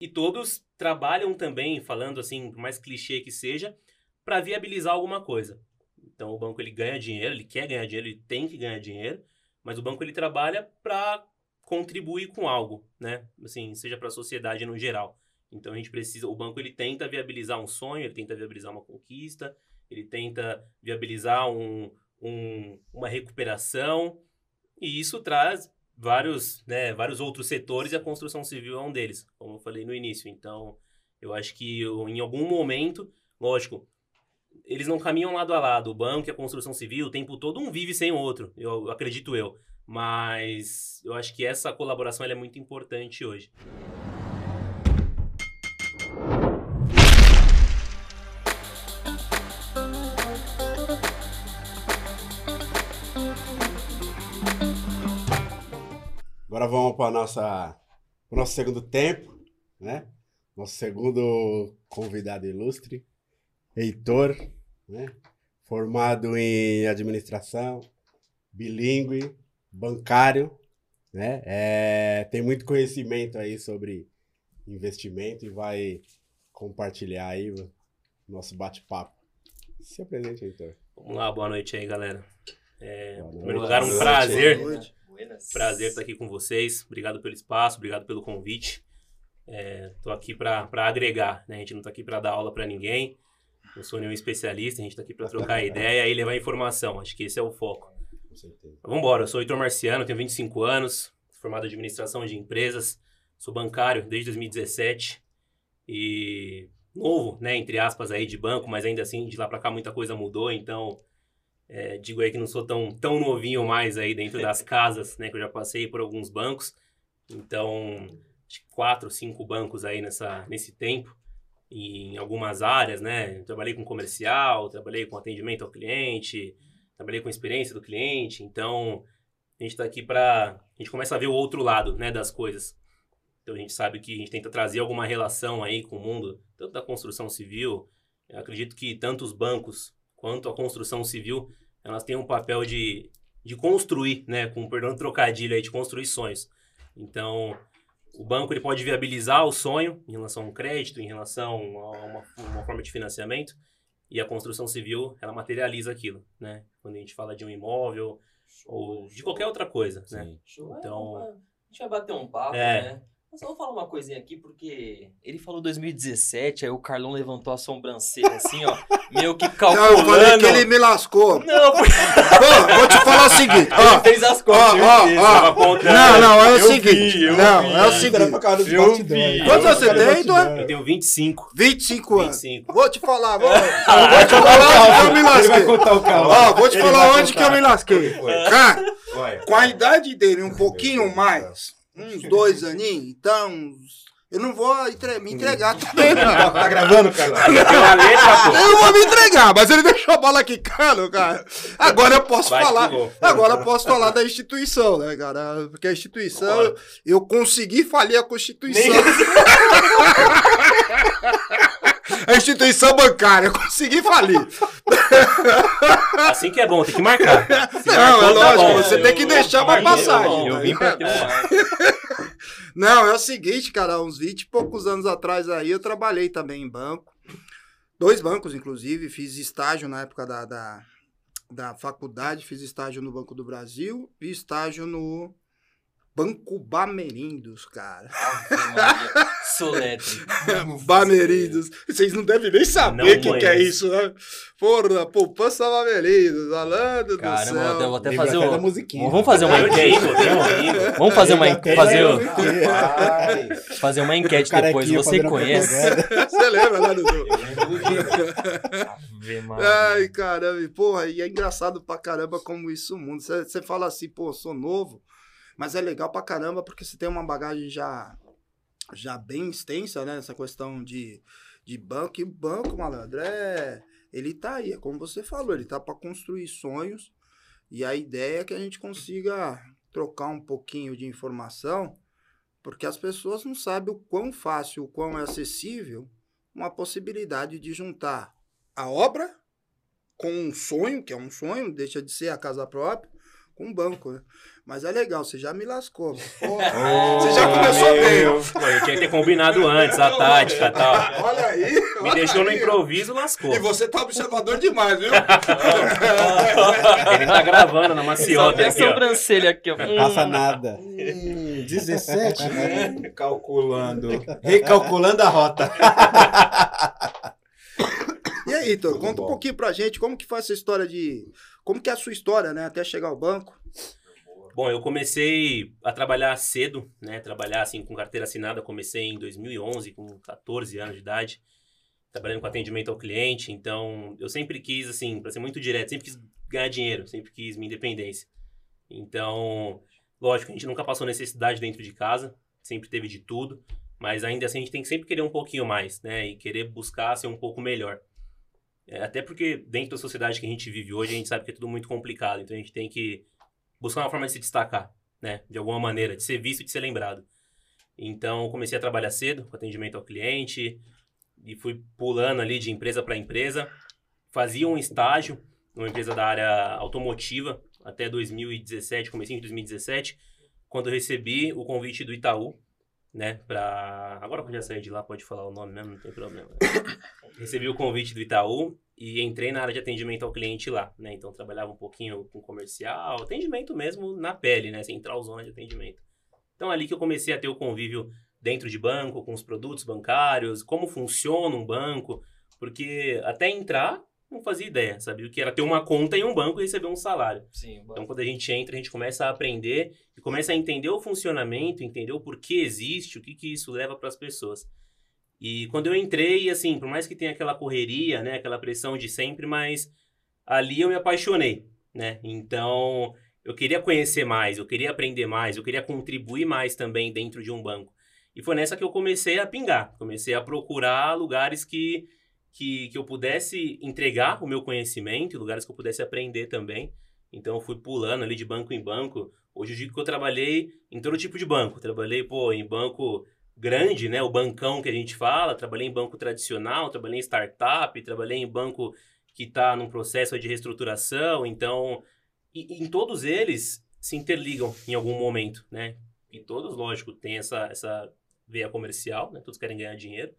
E todos trabalham também, falando assim, por mais clichê que seja, para viabilizar alguma coisa. Então o banco ele ganha dinheiro, ele quer ganhar dinheiro, ele tem que ganhar dinheiro, mas o banco ele trabalha para contribuir com algo, né? Assim, seja para a sociedade no geral. Então a gente precisa, o banco ele tenta viabilizar um sonho, ele tenta viabilizar uma conquista, ele tenta viabilizar um, um, uma recuperação, e isso traz vários, né, vários outros setores e a construção civil é um deles, como eu falei no início. Então, eu acho que eu, em algum momento, lógico, eles não caminham lado a lado. O banco e a construção civil, o tempo todo um vive sem o outro, eu acredito eu. Mas eu acho que essa colaboração é muito importante hoje. Agora vamos para nossa o nosso segundo tempo, né? Nosso segundo convidado ilustre, Heitor, né? Formado em administração, bilíngue, bancário, né? É, tem muito conhecimento aí sobre investimento e vai compartilhar aí o nosso bate-papo. Se apresente, Heitor. Vamos lá, boa noite aí, galera. É, em primeiro lugar, um prazer. Buenas. Prazer estar aqui com vocês. Obrigado pelo espaço, obrigado pelo convite. Estou é, aqui para agregar, né? A gente não está aqui para dar aula para ninguém. Não sou nenhum especialista, a gente está aqui para trocar ideia e levar informação. Acho que esse é o foco. Com certeza. Vamos embora. Eu sou Heitor Marciano, tenho 25 anos, formado em administração de empresas, sou bancário desde 2017 e novo, né, entre aspas aí de banco, mas ainda assim de lá para cá muita coisa mudou, então é, digo aí que não sou tão, tão novinho mais aí dentro das casas, né? Que eu já passei por alguns bancos. Então, quatro, cinco bancos aí nessa, nesse tempo. E em algumas áreas, né? trabalhei com comercial, trabalhei com atendimento ao cliente, trabalhei com experiência do cliente. Então, a gente está aqui para... A gente começa a ver o outro lado, né? Das coisas. Então, a gente sabe que a gente tenta trazer alguma relação aí com o mundo, tanto da construção civil. Eu acredito que tanto os bancos quanto a construção civil, elas têm um papel de, de construir, né, com perdão do trocadilho aí, de construir sonhos. Então, o banco ele pode viabilizar o sonho em relação a um crédito, em relação a uma, uma forma de financiamento, e a construção civil, ela materializa aquilo, né? Quando a gente fala de um imóvel show, ou de qualquer outra coisa, né? Sim. né? Show. Então, é, a gente vai bater um papo, é, né? Mas eu vou falar uma coisinha aqui, porque ele falou 2017, aí o Carlão levantou a sobrancelha assim, ó, meio que calculando. Não, eu falei que ele me lascou. Não, porque... vou te falar o seguinte, ó. Ele fez as contas, ó, ó, ó. Não, não, é o eu seguinte. Vi, não, vi. é o seguinte. Eu vi. Quantos você tem, Eduardo? Eu tenho 25. 25 anos. 25. Vou te falar, vou, vou te falar onde que eu me lasquei. Ele vai contar o carro. Ó, vou te falar onde que eu me lasquei. Cara, com a idade dele um pouquinho mais uns dois aninhos, então eu não vou entre, me entregar também, não. Tá gravando, cara? eu não vou me entregar, mas ele deixou a bola quicando, cara. Agora eu posso Vai falar. Agora eu posso falar da instituição, né, cara? Porque a instituição, eu consegui falir a Constituição. a instituição bancária, eu consegui falir. Assim que é bom, tem que marcar. Se não, é tá lógico, você tem que deixar pra passagem. Eu vim pra ter Não, é o seguinte, cara, uns 20 e poucos anos atrás aí eu trabalhei também em banco. Dois bancos, inclusive, fiz estágio na época da, da, da faculdade, fiz estágio no Banco do Brasil e estágio no Banco Bamerindos, cara. Soletre. Bamerindos. Vocês não devem nem saber o que, que, é isso, né? Porra, poupança Bamerindos, falando do céu. eu vou até fazer uma musiquinha. Vamos fazer uma enquete. Vamos fazer uma enquete. Fazer, fazer uma enquete depois. Você conhece? Você lembra lá, Dudu? Ai, caramba. Porra, e é engraçado pra caramba como isso muda. Você fala assim, pô, sou novo. Mas é legal pra caramba porque você tem uma bagagem já, já bem extensa, né? Essa questão de, de banco. E banco, malandro, é, ele tá aí, é como você falou, ele tá para construir sonhos. E a ideia é que a gente consiga trocar um pouquinho de informação, porque as pessoas não sabem o quão fácil, o quão é acessível uma possibilidade de juntar a obra com um sonho, que é um sonho, deixa de ser a casa própria, com um banco, né? Mas é legal, você já me lascou. Porra, você já começou bem. Eu tinha que ter combinado antes a tática e tal. Olha aí. Me olha deixou no aí. improviso, lascou. E você tá observador demais, viu? Ele tá gravando na maciota aqui, ó. sobrancelha aqui, ó. Passa nada. Hum, 17, né? Calculando. Recalculando a rota. E aí, Heitor, conta um bom. pouquinho pra gente como que foi essa história de... Como que é a sua história, né? Até chegar ao banco. Bom, eu comecei a trabalhar cedo, né? Trabalhar assim com carteira assinada, comecei em 2011, com 14 anos de idade, trabalhando com atendimento ao cliente. Então, eu sempre quis assim, para ser muito direto, sempre quis ganhar dinheiro, sempre quis minha independência. Então, lógico, a gente nunca passou necessidade dentro de casa, sempre teve de tudo, mas ainda assim a gente tem que sempre querer um pouquinho mais, né? E querer buscar ser um pouco melhor. É, até porque dentro da sociedade que a gente vive hoje, a gente sabe que é tudo muito complicado, então a gente tem que buscar uma forma de se destacar, né? De alguma maneira, de ser visto de ser lembrado. Então, comecei a trabalhar cedo, com atendimento ao cliente, e fui pulando ali de empresa para empresa. Fazia um estágio numa empresa da área automotiva até 2017, comecei em 2017, quando recebi o convite do Itaú, né, para agora que eu já saí de lá, pode falar o nome mesmo, não tem problema. recebi o convite do Itaú e entrei na área de atendimento ao cliente lá, né? Então trabalhava um pouquinho com comercial, atendimento mesmo na pele, né, central zona de atendimento. Então ali que eu comecei a ter o convívio dentro de banco, com os produtos bancários, como funciona um banco, porque até entrar não fazia ideia, sabia o que era ter uma conta em um banco e receber um salário. Sim, Então, quando a gente entra, a gente começa a aprender e começa a entender o funcionamento, entender o porquê existe, o que, que isso leva para as pessoas. E quando eu entrei, assim, por mais que tenha aquela correria, né, aquela pressão de sempre, mas ali eu me apaixonei, né? Então, eu queria conhecer mais, eu queria aprender mais, eu queria contribuir mais também dentro de um banco. E foi nessa que eu comecei a pingar, comecei a procurar lugares que que, que eu pudesse entregar o meu conhecimento, lugares que eu pudesse aprender também. Então eu fui pulando ali de banco em banco. Hoje eu digo que eu trabalhei em todo tipo de banco. Trabalhei, pô, em banco grande, né? O bancão que a gente fala. Trabalhei em banco tradicional, trabalhei em startup, trabalhei em banco que está num processo de reestruturação. Então, e, em todos eles se interligam em algum momento, né? E todos, lógico, têm essa, essa veia comercial, né? Todos querem ganhar dinheiro.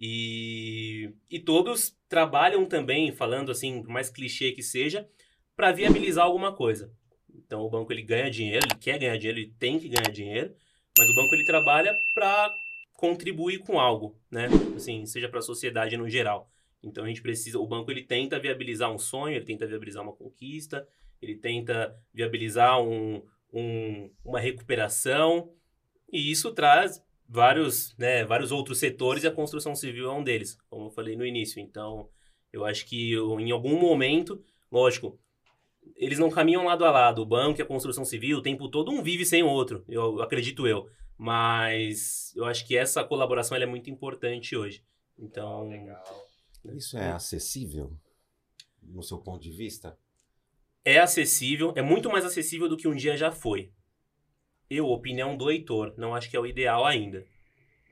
E, e todos trabalham também, falando assim, por mais clichê que seja, para viabilizar alguma coisa. Então o banco ele ganha dinheiro, ele quer ganhar dinheiro, ele tem que ganhar dinheiro, mas o banco ele trabalha para contribuir com algo, né? Assim, seja para a sociedade no geral. Então a gente precisa, o banco ele tenta viabilizar um sonho, ele tenta viabilizar uma conquista, ele tenta viabilizar um, um, uma recuperação, e isso traz vários, né, vários outros setores e a construção civil é um deles, como eu falei no início. Então, eu acho que eu, em algum momento, lógico, eles não caminham lado a lado. O banco e a construção civil, o tempo todo um vive sem o outro, eu acredito eu. Mas eu acho que essa colaboração ela é muito importante hoje. Então, Isso é acessível, no seu ponto de vista? é acessível, é muito mais acessível do que um dia já foi. Eu, opinião do Heitor, não acho que é o ideal ainda.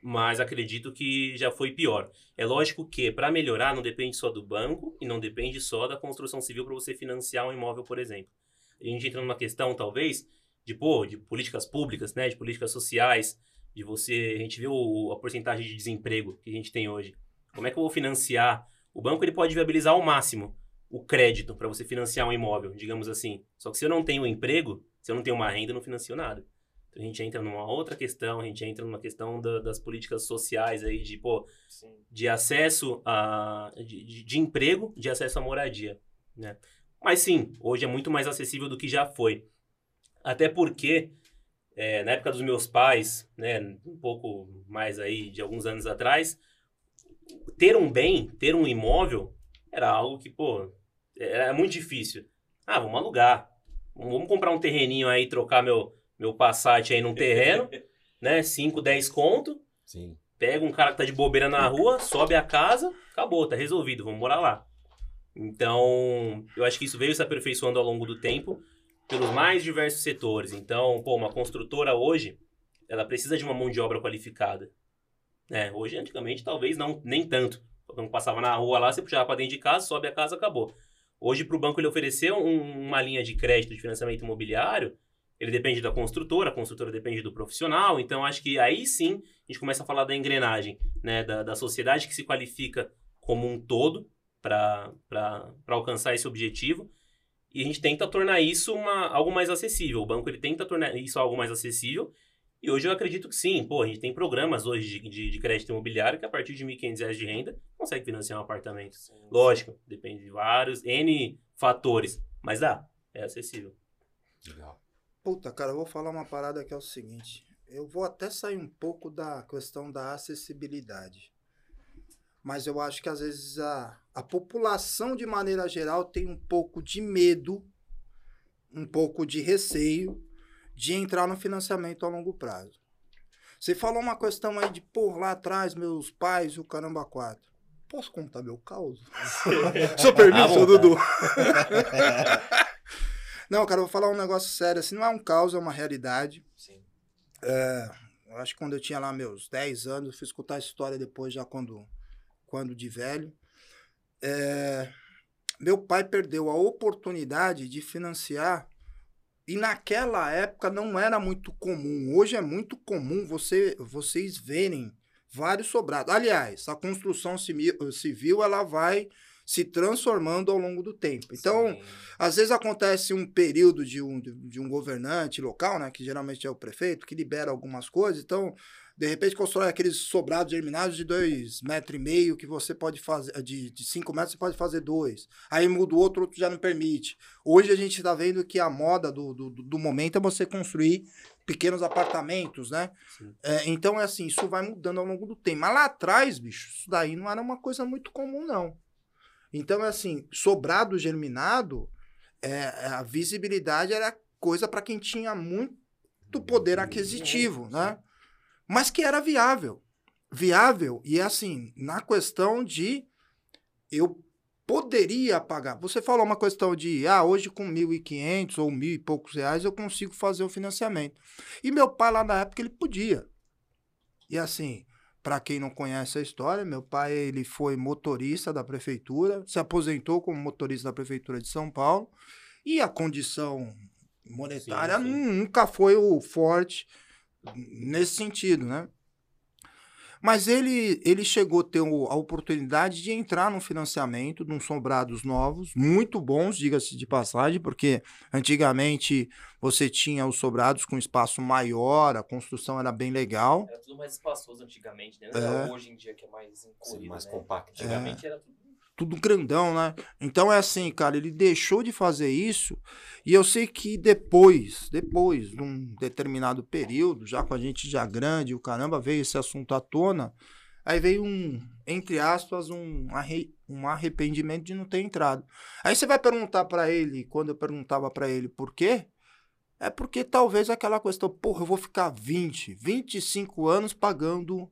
Mas acredito que já foi pior. É lógico que, para melhorar, não depende só do banco e não depende só da construção civil para você financiar um imóvel, por exemplo. A gente entra numa questão, talvez, de, pô, de políticas públicas, né, de políticas sociais, de você. A gente vê o, a porcentagem de desemprego que a gente tem hoje. Como é que eu vou financiar? O banco ele pode viabilizar ao máximo o crédito para você financiar um imóvel, digamos assim. Só que se eu não tenho um emprego, se eu não tenho uma renda, eu não financio nada. A gente entra numa outra questão, a gente entra numa questão da- das políticas sociais aí, de, pô, Sim. de acesso a. De, de- de emprego, de acesso à moradia. Né? Mas sim, hoje é muito mais acessível do que já foi. Até porque, é, na época dos meus pais, né, um pouco mais aí de alguns anos atrás, ter um bem, ter um imóvel, era algo que, pô, era muito difícil. Ah, vamos alugar. Vamos comprar um terreninho aí, trocar meu, meu Passat aí num terreno, né? 5, 10 conto. Sim. Pega um cara que tá de bobeira na rua, sobe a casa, acabou, tá resolvido, vamos morar lá. Então, eu acho que isso veio se aperfeiçoando ao longo do tempo pelos mais diversos setores. Então, pô, uma construtora hoje, ela precisa de uma mão de obra qualificada. Né? Hoje, antigamente, talvez não, nem tanto. Quando passava na rua lá, você puxava pra dentro de casa, sobe a casa, acabou. Hoje, para o banco ele oferecer um, uma linha de crédito de financiamento imobiliário, ele depende da construtora, a construtora depende do profissional, então acho que aí sim a gente começa a falar da engrenagem, né, da, da sociedade que se qualifica como um todo para alcançar esse objetivo e a gente tenta tornar isso uma, algo mais acessível. O banco ele tenta tornar isso algo mais acessível e hoje eu acredito que sim. Pô, a gente tem programas hoje de, de, de crédito imobiliário que a partir de R$ 1.500 de renda consegue financiar um apartamento. Sim. Lógico, depende de vários, N fatores, mas dá, é acessível. Legal. Puta, cara, eu vou falar uma parada que é o seguinte. Eu vou até sair um pouco da questão da acessibilidade. Mas eu acho que às vezes a, a população, de maneira geral, tem um pouco de medo, um pouco de receio de entrar no financiamento a longo prazo. Você falou uma questão aí de, pô, lá atrás, meus pais, o caramba quatro. Posso contar meu caos? Sou permisso, Dudu? Não, cara, eu vou falar um negócio sério. Assim, não é um caos, é uma realidade. Sim. É, eu acho que quando eu tinha lá meus 10 anos, eu fui escutar a história depois, já quando, quando de velho. É, meu pai perdeu a oportunidade de financiar e naquela época não era muito comum. Hoje é muito comum você, vocês verem vários sobrados. Aliás, a construção civil ela vai se transformando ao longo do tempo. Então, Sim. às vezes acontece um período de um, de um governante local, né, que geralmente é o prefeito, que libera algumas coisas. Então, de repente, constrói aqueles sobrados germinados de dois metros e meio que você pode fazer, de, de cinco metros você pode fazer dois. Aí muda o outro, outro já não permite. Hoje a gente está vendo que a moda do, do, do momento é você construir pequenos apartamentos, né? É, então é assim, isso vai mudando ao longo do tempo. Mas lá atrás, bicho, isso daí não era uma coisa muito comum, não. Então, é assim, sobrado germinado, é, a visibilidade era coisa para quem tinha muito poder aquisitivo, né? Mas que era viável. Viável, e é assim, na questão de eu poderia pagar. Você falou uma questão de, ah, hoje com 1.500 ou mil e poucos reais eu consigo fazer o financiamento. E meu pai lá na época ele podia. E assim, para quem não conhece a história, meu pai ele foi motorista da prefeitura, se aposentou como motorista da prefeitura de São Paulo e a condição monetária sim, sim. nunca foi o forte nesse sentido, né? Mas ele, ele chegou a ter a oportunidade de entrar no financiamento de uns sobrados novos, muito bons, diga-se de passagem, porque antigamente você tinha os sobrados com espaço maior, a construção era bem legal. Era tudo mais espaçoso antigamente, né? Não é. hoje em dia que é mais encolhido, mais né? compacto. Antigamente é. era tudo tudo grandão, né? Então é assim, cara, ele deixou de fazer isso e eu sei que depois, depois de um determinado período, já com a gente já grande, o caramba, veio esse assunto à tona, aí veio um, entre aspas, um, arre, um arrependimento de não ter entrado. Aí você vai perguntar para ele, quando eu perguntava para ele por quê, é porque talvez aquela questão, porra, eu vou ficar 20, 25 anos pagando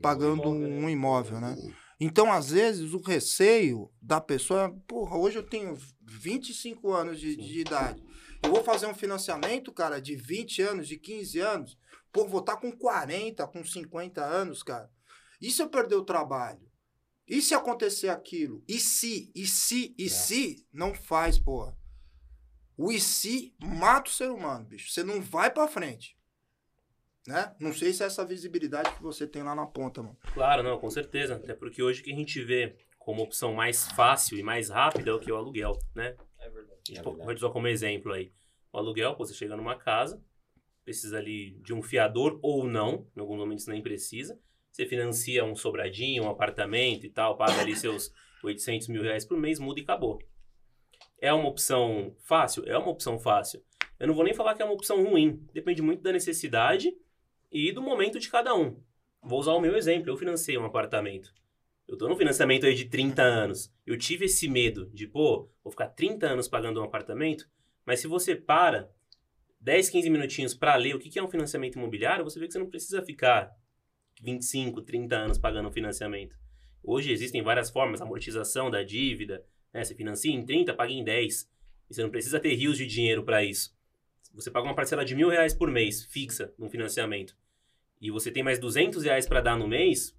pagando um imóvel, um imóvel né? Então, às vezes, o receio da pessoa é, porra, hoje eu tenho 25 anos de, de idade. Eu vou fazer um financiamento, cara, de 20 anos, de 15 anos. Pô, vou estar tá com 40, com 50 anos, cara. E se eu perder o trabalho? E se acontecer aquilo? E se, e se, e é. se, não faz, porra. O e se mata o ser humano, bicho. Você não vai para frente. Né? Não sei se é essa visibilidade que você tem lá na ponta, mano. Claro, não, com certeza. Até porque hoje o que a gente vê como opção mais fácil e mais rápida é o que é o aluguel, né? É verdade. A gente pode usar como exemplo aí. O aluguel, você chega numa casa, precisa ali de um fiador ou não, em alguns momentos nem precisa. Você financia um sobradinho, um apartamento e tal, paga ali seus 800 mil reais por mês, muda e acabou. É uma opção fácil? É uma opção fácil. Eu não vou nem falar que é uma opção ruim. Depende muito da necessidade e do momento de cada um. Vou usar o meu exemplo. Eu financei um apartamento. Eu tô no financiamento aí de 30 anos. Eu tive esse medo de, pô, vou ficar 30 anos pagando um apartamento. Mas se você para 10, 15 minutinhos para ler o que é um financiamento imobiliário, você vê que você não precisa ficar 25, 30 anos pagando um financiamento. Hoje existem várias formas, amortização da dívida, né? Você financia em 30, paga em 10. E você não precisa ter rios de dinheiro para isso. Você paga uma parcela de mil reais por mês, fixa, no financiamento e você tem mais 200 reais para dar no mês,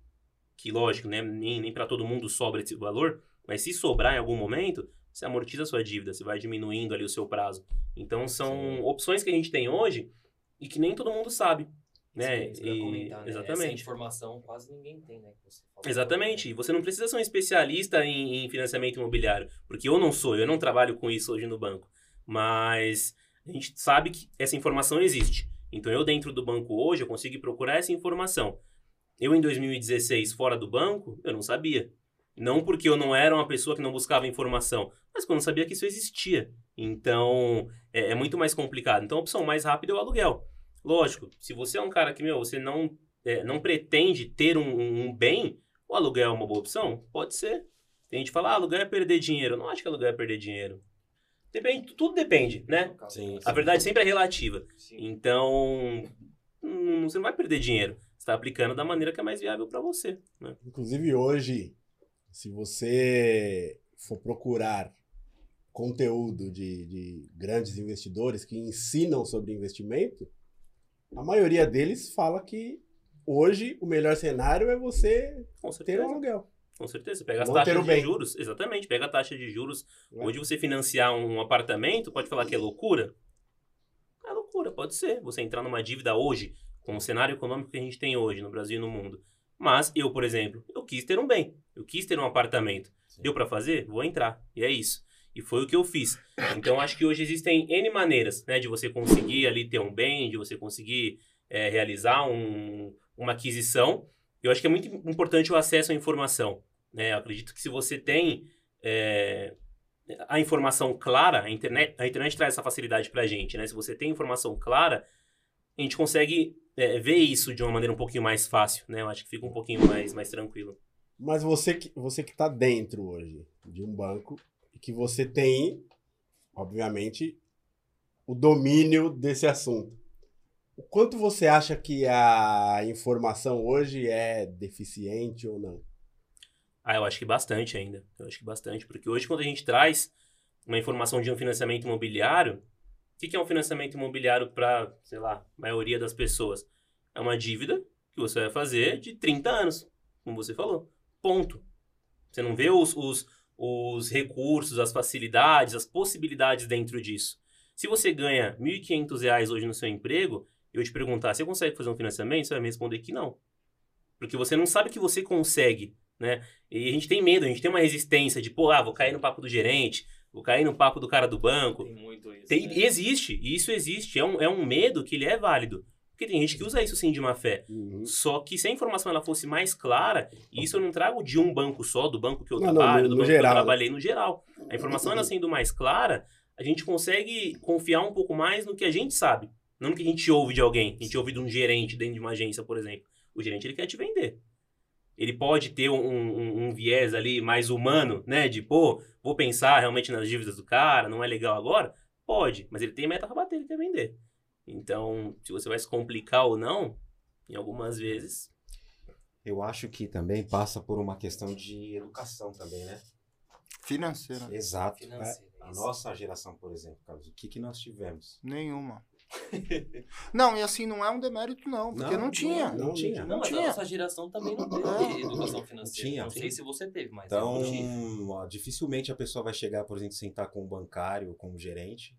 que lógico, né, nem, nem para todo mundo sobra esse valor, mas se sobrar em algum momento, você amortiza a sua dívida, você vai diminuindo ali o seu prazo. Então são Sim. opções que a gente tem hoje e que nem todo mundo sabe. Né? Sim, e... comentar, né? Exatamente. Essa informação quase ninguém tem, né? Exatamente. E você não precisa ser um especialista em, em, financiamento imobiliário, porque eu não sou, eu não trabalho com isso hoje no banco. Mas a gente sabe que essa informação existe. Então eu dentro do banco hoje eu consigo procurar essa informação. Eu em 2016 fora do banco, eu não sabia. Não porque eu não era uma pessoa que não buscava informação, mas porque eu não sabia que isso existia. Então, é, é muito mais complicado. Então, a opção mais rápida é o aluguel. Lógico, se você é um cara que, meu, você não, é, não pretende ter um, um, bem, o aluguel é uma boa opção? Pode ser. Tem gente que fala, ah, aluguel é perder dinheiro. Eu não acho que aluguel é perder dinheiro. Depende, tudo depende, né? Sim, sim. A verdade sempre é relativa. Sim. Então, hum, você não vai perder dinheiro. Você está aplicando da maneira que é mais viável para você. Né? Inclusive, hoje, se você for procurar conteúdo de, de grandes investidores que ensinam sobre investimento, a maioria deles fala que hoje o melhor cenário é você ter um aluguel. Com certeza. Pega as Não taxas de bem. juros. Exatamente. Pega a taxa de juros. É. Hoje você financiar um apartamento, pode falar que é loucura? É loucura, pode ser. Você entrar numa dívida hoje, com o cenário econômico que a gente tem hoje no Brasil e no mundo. Mas eu, por exemplo, eu quis ter um bem. Eu quis ter um apartamento. Sim. Deu para fazer? Vou entrar. E é isso. E foi o que eu fiz. Então, acho que hoje existem N maneiras, né? De você conseguir ali ter um bem, de você conseguir é, realizar um, uma aquisição. Eu acho que é muito importante o acesso à informação. Né? Eu acredito que se você tem é, a informação clara, a internet, a internet traz essa facilidade para a gente. Né? Se você tem informação clara, a gente consegue é, ver isso de uma maneira um pouquinho mais fácil. Né? Eu acho que fica um pouquinho mais, mais tranquilo. Mas você que você que está dentro hoje de um banco e que você tem, obviamente, o domínio desse assunto. O quanto você acha que a informação hoje é deficiente ou não? Ah, eu acho que bastante ainda. Eu acho que bastante. Porque hoje, quando a gente traz uma informação de um financiamento imobiliário, o que é um financiamento imobiliário para, sei lá, maioria das pessoas? É uma dívida que você vai fazer de 30 anos, como você falou. Ponto. Você não vê os, os, os recursos, as facilidades, as possibilidades dentro disso. Se você ganha R$ 1.500 hoje no seu emprego, eu te perguntar, você consegue fazer um financiamento? Você vai me responder que não. Porque você não sabe que você consegue, né? E a gente tem medo, a gente tem uma resistência de, pô, ah, vou cair no papo do gerente, vou cair no papo do cara do banco. Tem muito isso. Tem, né? Existe, isso existe. É um, é um medo que ele é válido. Porque tem gente que usa isso sim de má fé. Uhum. Só que se a informação ela fosse mais clara, e isso eu não trago de um banco só, do banco que eu não, trabalho, não, no, do banco geral, que eu trabalhei no geral. A informação ela sendo mais clara, a gente consegue confiar um pouco mais no que a gente sabe. Não que a gente ouve de alguém. A gente ouve de um gerente dentro de uma agência, por exemplo. O gerente ele quer te vender. Ele pode ter um, um, um viés ali mais humano, né? De, pô, vou pensar realmente nas dívidas do cara, não é legal agora? Pode, mas ele tem meta para bater, ele quer vender. Então, se você vai se complicar ou não, em algumas vezes. Eu acho que também passa por uma questão de educação também, né? Financeira. Exato. Financeira, é. A nossa geração, por exemplo, Carlos, o que, que nós tivemos? Nenhuma. Não, e assim, não é um demérito, não, porque não, não tinha. Não, não tinha. Não, não tinha. a nossa geração também não teve é. educação financeira. Tinha. Não sei se você teve, mas então, dificilmente a pessoa vai chegar, por exemplo, sentar com um bancário, com um gerente,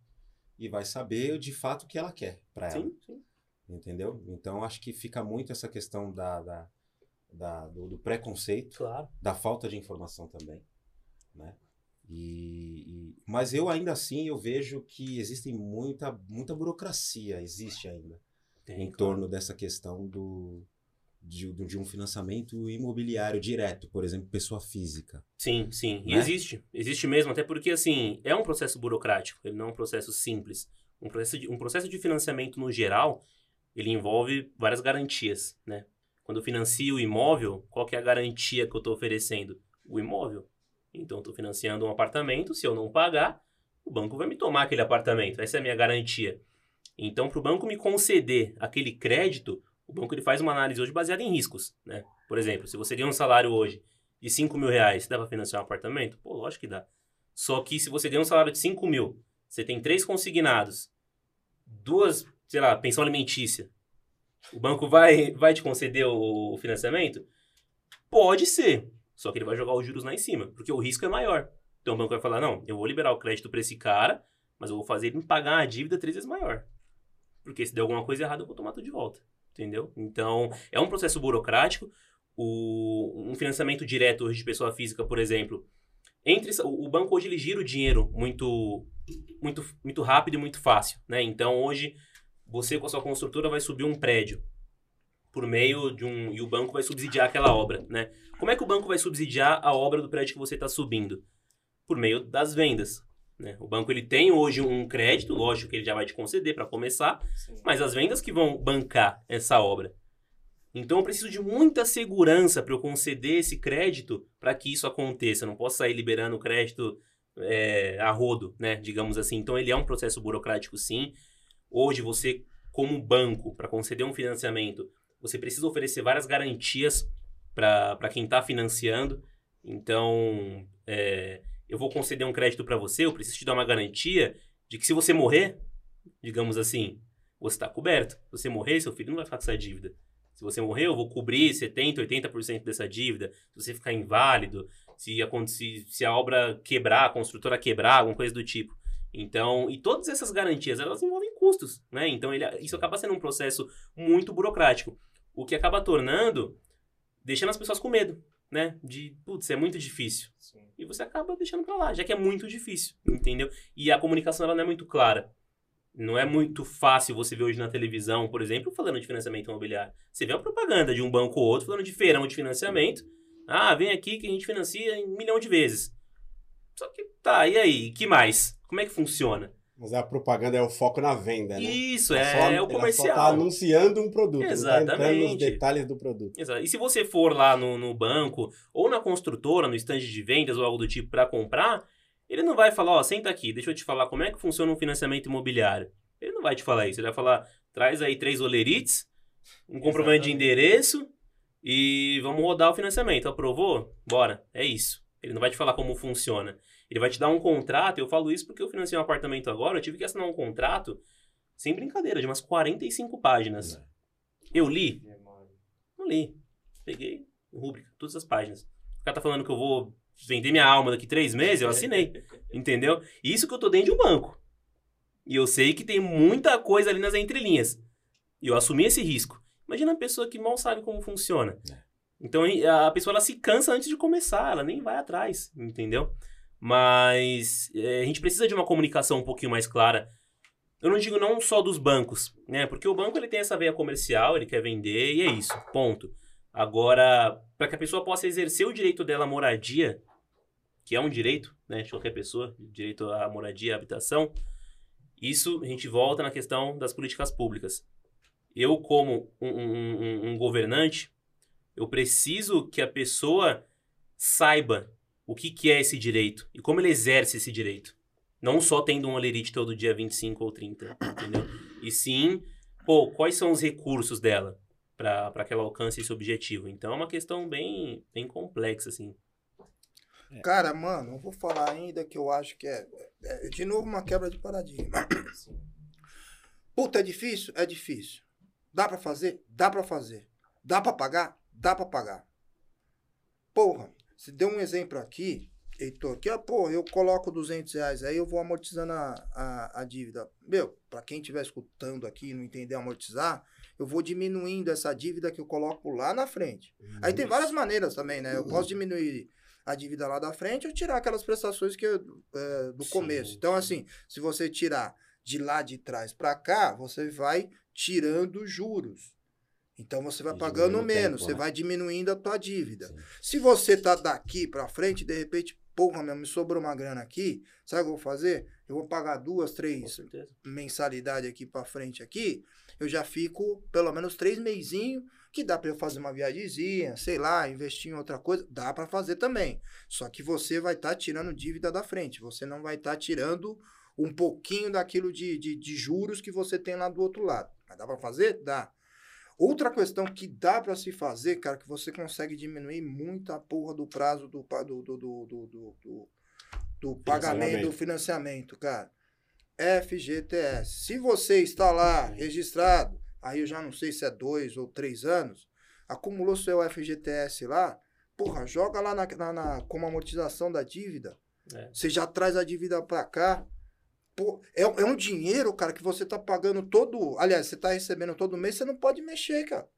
e vai saber de fato o que ela quer para ela. Sim, sim. Entendeu? Então acho que fica muito essa questão da, da, da do, do, preconceito, claro. da falta de informação também, né? E, e, mas eu ainda assim eu vejo que existe muita muita burocracia existe ainda Tem, em claro. torno dessa questão do de, de, um financiamento imobiliário direto, por exemplo, pessoa física. Sim, sim. Né? E existe. Existe mesmo, até porque, assim, é um processo burocrático, ele não é um processo simples. Um processo de, um processo de financiamento, no geral, ele envolve várias garantias, né? Quando eu financio o imóvel, qual que é a garantia que eu estou oferecendo? O imóvel. Então, estou financiando um apartamento, se eu não pagar, o banco vai me tomar aquele apartamento. Essa é a minha garantia. Então, para o banco me conceder aquele crédito, o banco ele faz uma análise hoje baseada em riscos, né? Por exemplo, se você ganha um salário hoje de 5 mil reais, dá para financiar um apartamento? Pô, lógico que dá. Só que se você ganha um salário de 5 mil, você tem três consignados, duas, sei lá, pensão alimentícia, o banco vai, vai te conceder o, financiamento? Pode ser. Só que ele vai jogar os juros lá em cima, porque o risco é maior. Então o banco vai falar, não, eu vou liberar o crédito para esse cara, mas eu vou fazer ele pagar uma dívida três vezes maior. Porque se der alguma coisa errada, eu vou tomar tudo de volta. Entendeu? Então, é um processo burocrático. O, um financiamento direto hoje de pessoa física, por exemplo, entre o, o banco hoje ele gira o dinheiro muito, muito, muito rápido e muito fácil. Né? Então, hoje, você com a sua construtora vai subir um prédio por meio de um. E o banco vai subsidiar aquela obra. Né? Como é que o banco vai subsidiar a obra do prédio que você está subindo? Por meio das vendas. Né? O banco ele tem hoje um crédito, lógico que ele já vai te conceder para começar, Sim. mas as vendas que vão bancar essa obra. Então eu preciso de muita segurança para eu conceder esse crédito para que isso aconteça. Eu não posso sair liberando crédito é, a rodo, né? digamos assim. Então ele é um processo burocrático, sim. Hoje você, como banco, para conceder um financiamento, você precisa oferecer várias garantias para quem está financiando. Então, é, eu vou conceder um crédito para você, eu preciso te dar uma garantia de que se você morrer, digamos assim, você está coberto. Se você morrer, seu filho não vai ficar com essa dívida. Se você morrer, eu vou cobrir 70%, 80% dessa dívida. Se você ficar inválido, se, se, se a obra quebrar, a construtora quebrar, alguma coisa do tipo. Então, e todas essas garantias, elas envolvem custos, né? Então, ele, isso acaba sendo um processo muito burocrático. O que acaba tornando, deixando as pessoas com medo né? De, putz, é muito difícil. Sim. E você acaba deixando pra lá, já que é muito difícil, entendeu? E a comunicação, ela não é muito clara. Não é muito fácil você ver hoje na televisão, por exemplo, falando de financiamento imobiliário. Você vê a propaganda de um banco ou outro falando de feirão de financiamento. Ah, vem aqui que a gente financia em um milhão de vezes. Só que, tá, e aí? que mais? Como é que funciona? Mas a propaganda é o foco na venda, né? Isso, é, só, é o comercial. Ela só tá anunciando um produto, Exatamente. Tá entrando nos detalhes do produto. Exato. E se você for lá no, no banco ou na construtora, no estande de vendas ou algo do tipo para comprar, ele não vai falar, ó, senta aqui, deixa eu te falar como é que funciona um financiamento imobiliário. Ele não vai te falar isso, ele vai falar, traz aí três olerites, um comprovante de endereço e vamos rodar o financiamento. Aprovou? Bora, é isso. Ele não vai te falar como funciona. Ele vai te dar um contrato, eu falo isso porque eu financei um apartamento agora, eu tive que assinar um contrato, sem brincadeira, de umas 45 páginas. É. Eu li? Não li. Peguei, rúbrica, todas as páginas. O cara tá falando que eu vou vender minha alma daqui três meses, eu assinei. entendeu? Isso que eu tô dentro de um banco. E eu sei que tem muita coisa ali nas entrelinhas. E eu assumi esse risco. Imagina a pessoa que mal sabe como funciona. É. Então a pessoa ela se cansa antes de começar, ela nem vai atrás, entendeu? Mas é, a gente precisa de uma comunicação um pouquinho mais clara. Eu não digo não só dos bancos, né? Porque o banco ele tem essa veia comercial, ele quer vender e é isso, ponto. Agora, para que a pessoa possa exercer o direito dela à moradia, que é um direito, né, de qualquer pessoa, direito à moradia, à habitação, isso a gente volta na questão das políticas públicas. Eu, como um, um, um governante, eu preciso que a pessoa saiba o que, que é esse direito e como ele exerce esse direito. Não só tendo um olerite todo dia 25 ou 30, entendeu? E sim, pô, quais são os recursos dela para que ela alcance esse objetivo. Então é uma questão bem, bem complexa, assim. É. Cara, mano, eu vou falar ainda que eu acho que é, é de novo uma quebra de paradigma. Puta, é difícil? É difícil. Dá para fazer? Dá para fazer. Dá para pagar? Dá para pagar. Porra, se deu um exemplo aqui, Heitor, que, ah, pô, eu coloco 200 reais aí, eu vou amortizando a, a, a dívida. Meu, para quem estiver escutando aqui e não entender amortizar, eu vou diminuindo essa dívida que eu coloco lá na frente. Aí tem várias maneiras também, né? Eu posso diminuir a dívida lá da frente ou tirar aquelas prestações que eu, é, do Sim. começo. Então, assim, se você tirar de lá de trás para cá, você vai tirando juros. Então você vai pagando menos, tempo, você né? vai diminuindo a tua dívida. Sim. Se você tá daqui para frente, de repente, porra, meu, me sobrou uma grana aqui, sabe o que eu vou fazer? Eu vou pagar duas, três mensalidades aqui para frente aqui, eu já fico pelo menos três meizinho que dá para eu fazer uma viagemzinha, sei lá, investir em outra coisa, dá para fazer também. Só que você vai estar tá tirando dívida da frente, você não vai estar tá tirando um pouquinho daquilo de, de, de juros que você tem lá do outro lado. Mas dá para fazer? Dá. Outra questão que dá para se fazer, cara, que você consegue diminuir muito a porra do prazo do, do, do, do, do, do, do pagamento do financiamento, cara. FGTS. Se você está lá registrado, aí eu já não sei se é dois ou três anos, acumulou seu FGTS lá, porra, joga lá na, na, na como amortização da dívida. É. Você já traz a dívida para cá. Pô, é, é um dinheiro, cara, que você tá pagando todo. Aliás, você tá recebendo todo mês, você não pode mexer, cara.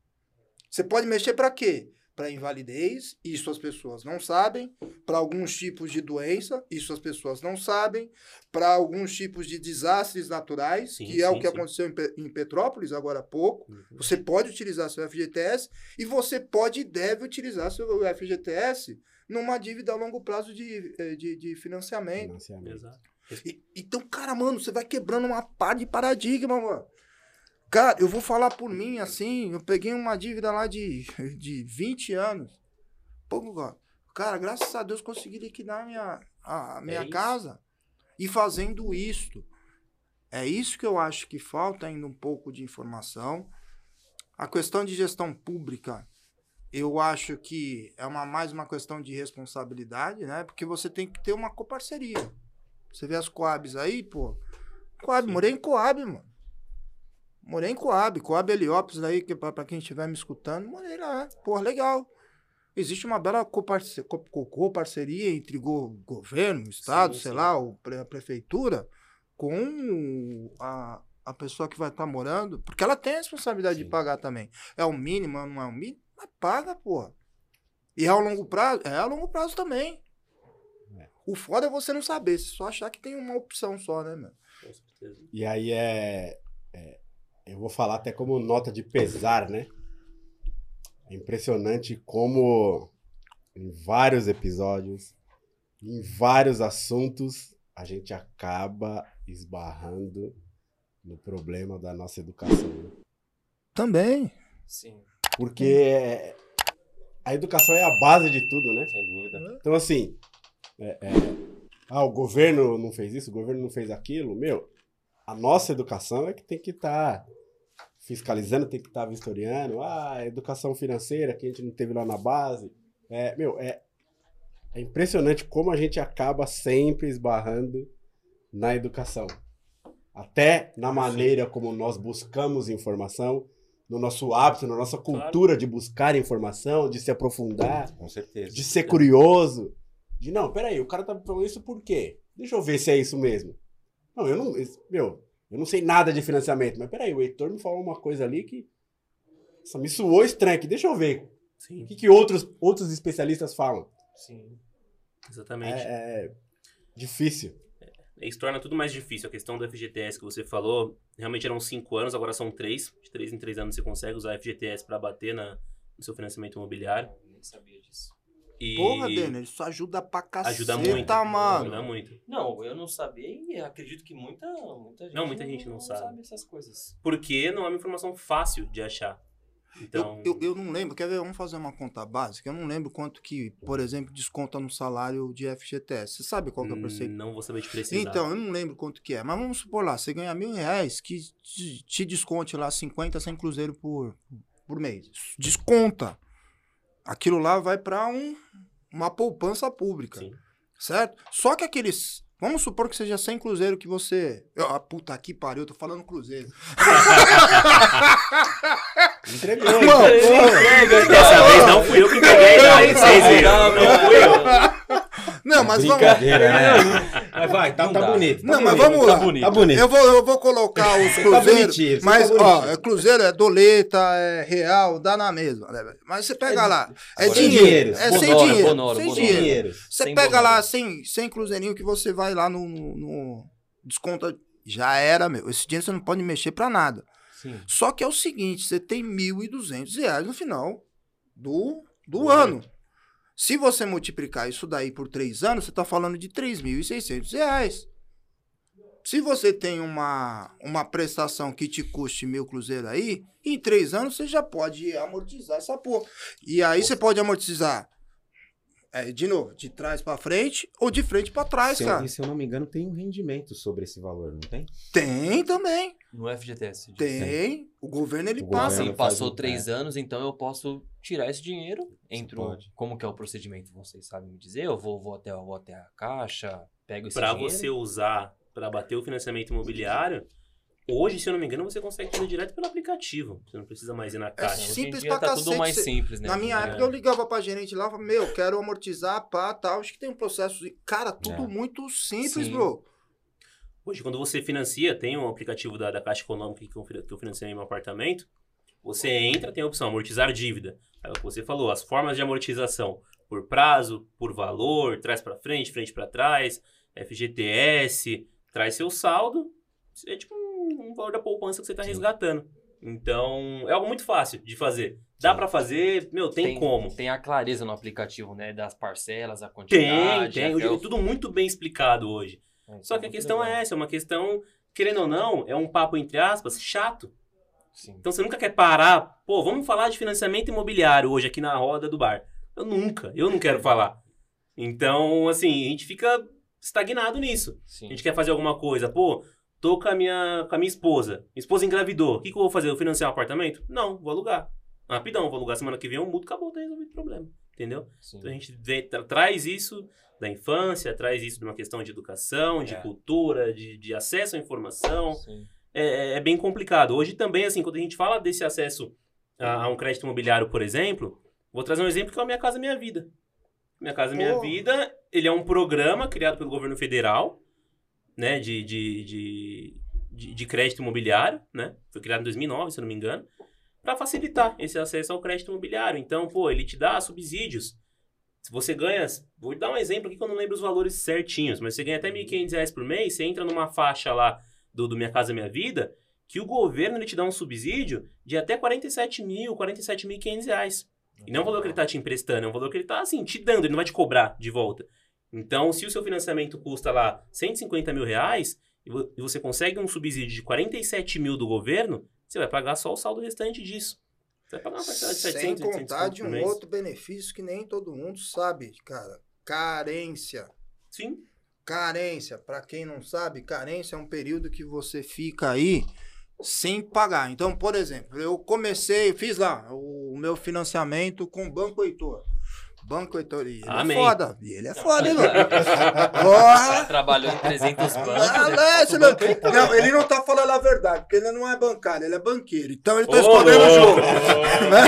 Você pode mexer para quê? Para invalidez, isso as pessoas não sabem. Para alguns tipos de doença, isso as pessoas não sabem. Para alguns tipos de desastres naturais, sim, que é sim, o que sim. aconteceu em, Petrópolis agora há pouco. Uhum. Você pode utilizar seu FGTS e você pode e deve utilizar seu FGTS numa dívida a longo prazo de, eh, de, de financiamento. financiamento. Exato. E, então, cara, mano, você vai quebrando uma par de paradigma, mano. Cara, eu vou falar por mim, assim, eu peguei uma dívida lá de, de 20 anos. Pô, cara, graças a Deus consegui liquidar a minha, a minha é casa. E fazendo isto. É isso que eu acho que falta ainda um pouco de informação. A questão de gestão pública, eu acho que é uma, mais uma questão de responsabilidade, né? Porque você tem que ter uma coparceria. Você vê as Coabs aí, pô. Coab, Sim. morei em Coab, mano. Morei em Coab, Coab Heliópolis aí, que pra, pra quem estiver me escutando, morei lá. Pô, legal. Existe uma bela coparceria entre go, governo, estado, sim, sei sim. lá, o, a prefeitura, com a, a pessoa que vai estar tá morando, porque ela tem a responsabilidade sim. de pagar também. É o mínimo, não é o mínimo? Mas paga, pô. E é a longo prazo? É a longo prazo também. É. O foda é você não saber, você só achar que tem uma opção só, né, meu? Com certeza. E aí é, é eu vou falar até como nota de pesar, né? É impressionante como em vários episódios, em vários assuntos, a gente acaba esbarrando no problema da nossa educação. Também. Sim. Porque a educação é a base de tudo, né? Sem dúvida. Então, assim, é, é, ah, o governo não fez isso, o governo não fez aquilo. Meu, a nossa educação é que tem que estar tá fiscalizando, tem que estar tá vistoriando. Ah, educação financeira que a gente não teve lá na base. É, meu, é, é impressionante como a gente acaba sempre esbarrando na educação. Até na maneira como nós buscamos informação, no nosso hábito, na nossa cultura claro. de buscar informação, de se aprofundar, com certeza, de ser curioso, de não, peraí, o cara tá falando isso por quê? Deixa eu ver se é isso mesmo. Não, eu não, meu, eu não sei nada de financiamento, mas peraí, o Heitor me falou uma coisa ali que só me suou estranho aqui. Deixa eu ver. Sim. O que, que outros, outros especialistas falam? Sim. Exatamente. É, é difícil. É, isso torna tudo mais difícil. A questão do FGTS que você falou, realmente eram cinco anos, agora são três. De três em três anos você consegue usar FGTS para bater na, no seu financiamento imobiliário. Eu nem sabia disso. E... Porra, Denner, isso ajuda pra caceta, ajuda muito, mano. Ajuda muito. Não, eu não sabia e acredito que muita, muita gente não, muita gente não, não sabe. sabe. essas coisas. Porque não é uma informação fácil de achar. Então... Eu, eu, eu, não lembro, quer ver, vamos fazer uma conta básica. Eu não lembro quanto que, por exemplo, desconta no salário de FGTS. Você sabe qual que é o preceito? Não vou saber de precisar. Então, eu não lembro quanto que é. Mas vamos supor lá, você ganha mil reais, que te, te desconte lá 50, 100 cruzeiro por, por mês. Desconta. Aquilo lá vai para um uma poupança pública. Sim. Certo? Só que aqueles. Vamos supor que seja 100 cruzeiro que você. Ah, puta que pariu, eu tô falando cruzeiro. Entregou, Mano, entregou. Dessa vez não fui eu que entreguei, não. Vocês viram. Não fui eu. Não, mas vamos. Né? Mas vai, tá, tá bonito. Tá não, bonito, mas vamos lá. Tá bonito. Tá bonito. Eu, vou, eu vou colocar os tá cruzeiros. Tá mas, ó, é cruzeiro é doleta, é real, dá na mesma. Né, mas você pega é, lá. É dinheiro. É sem bonoro, dinheiro. Bonoro, sem bonoro. dinheiro. Você sem pega lá sem, sem cruzeirinho que você vai lá no, no, no. Desconta. Já era, meu. Esse dinheiro você não pode mexer pra nada. Sim. Só que é o seguinte: você tem R$ 1.200 no final do, do ano. Se você multiplicar isso daí por três anos, você está falando de R$ 3.600. Se você tem uma, uma prestação que te custe mil cruzeiros aí, em três anos você já pode amortizar essa porra. E aí você pode amortizar, é, de novo, de trás para frente ou de frente para trás, se cara. E se eu não me engano, tem um rendimento sobre esse valor, não tem? Tem também. No FGTS. Tem. O governo ele o passa. Governo passou três é. anos, então eu posso tirar esse dinheiro. Entro. Como que é o procedimento? Vocês sabem me dizer? Eu vou, vou, até, eu vou até a caixa, pego esse pra dinheiro. Para você usar para bater o financiamento imobiliário, Hoje, se eu não me engano, você consegue fazer direto pelo aplicativo. Você não precisa mais ir na caixa. É simples pra tá cacete. tudo mais simples, né? Na minha é. época, eu ligava pra gerente lá e falava, meu, quero amortizar, pá, tal. Acho que tem um processo... Cara, tudo é. muito simples, Sim. bro. Hoje, quando você financia, tem um aplicativo da, da Caixa Econômica que eu, que eu financiei meu apartamento. Você entra, tem a opção amortizar dívida. É o que você falou, as formas de amortização por prazo, por valor, trás para frente, frente para trás, FGTS, traz seu saldo, é tipo um, um valor da poupança que você está resgatando. Então, é algo muito fácil de fazer. Dá para fazer, meu, tem, tem, como. Tem a clareza no aplicativo, né? Das parcelas, a quantidade. Tem, tem. Hoje é tudo muito bem explicado hoje. É, Só que a questão legal. é essa, é uma questão, querendo ou não, é um papo, entre aspas, chato. Sim. Então você nunca quer parar, pô, vamos falar de financiamento imobiliário hoje aqui na roda do bar. Eu nunca, eu não quero falar. Então, assim, a gente fica estagnado nisso. Sim. A gente quer fazer alguma coisa, pô, tô com a minha, com a minha esposa. Minha esposa engravidou. O que, que eu vou fazer? Eu financiar um apartamento? Não, vou alugar. Rapidão, vou alugar semana que vem, eu mudo, acabou, tá resolvido o problema. Entendeu? Sim. Então a gente vê, tra traz isso da infância, traz isso de uma questão de educação, de é. cultura, de, de acesso à informação. É, é, é, bem complicado. Hoje também, assim, quando a gente fala desse acesso a, a, um crédito imobiliário, por exemplo, vou trazer um exemplo que é o Minha Casa Minha Vida. Minha Casa Minha Vida, ele é um programa criado pelo governo federal, né, de, de, de, de, de crédito imobiliário, né? Foi criado em 2009, se eu não me engano, para facilitar esse acesso ao crédito imobiliário. Então, pô, ele te dá subsídios se você ganha, vou dar um exemplo aqui que eu não lembro os valores certinhos, mas você ganha até R$ 1.500 por mês, você entra numa faixa lá do, do Minha Casa Minha Vida, que o governo ele te dá um subsídio de até 47 mil, 47.500 reais. E não é um valor que ele está te emprestando, é um valor que ele está assim, te dando, ele não vai te cobrar de volta. Então, se o seu financiamento custa lá 150 mil reais e você consegue um subsídio de 47 mil do governo, você vai pagar só o saldo restante disso. Você vai pagar uma parcela de 700, Sem contar de um outro benefício que nem todo mundo sabe, cara. Carência. Sim. Carência. Para quem não sabe, carência é um período que você fica aí sem pagar. Então, por exemplo, eu comecei, fiz lá o meu financiamento com o Banco Heitor. Banco Heitor. E ele é Amém. é foda. E ele é foda, hein, mano? Porra! Trabalhou em 300 bancos. Ah, não, não, ele não tá falando a verdade, porque ele não é bancário, ele é banqueiro. Então ele tá escondendo o jogo.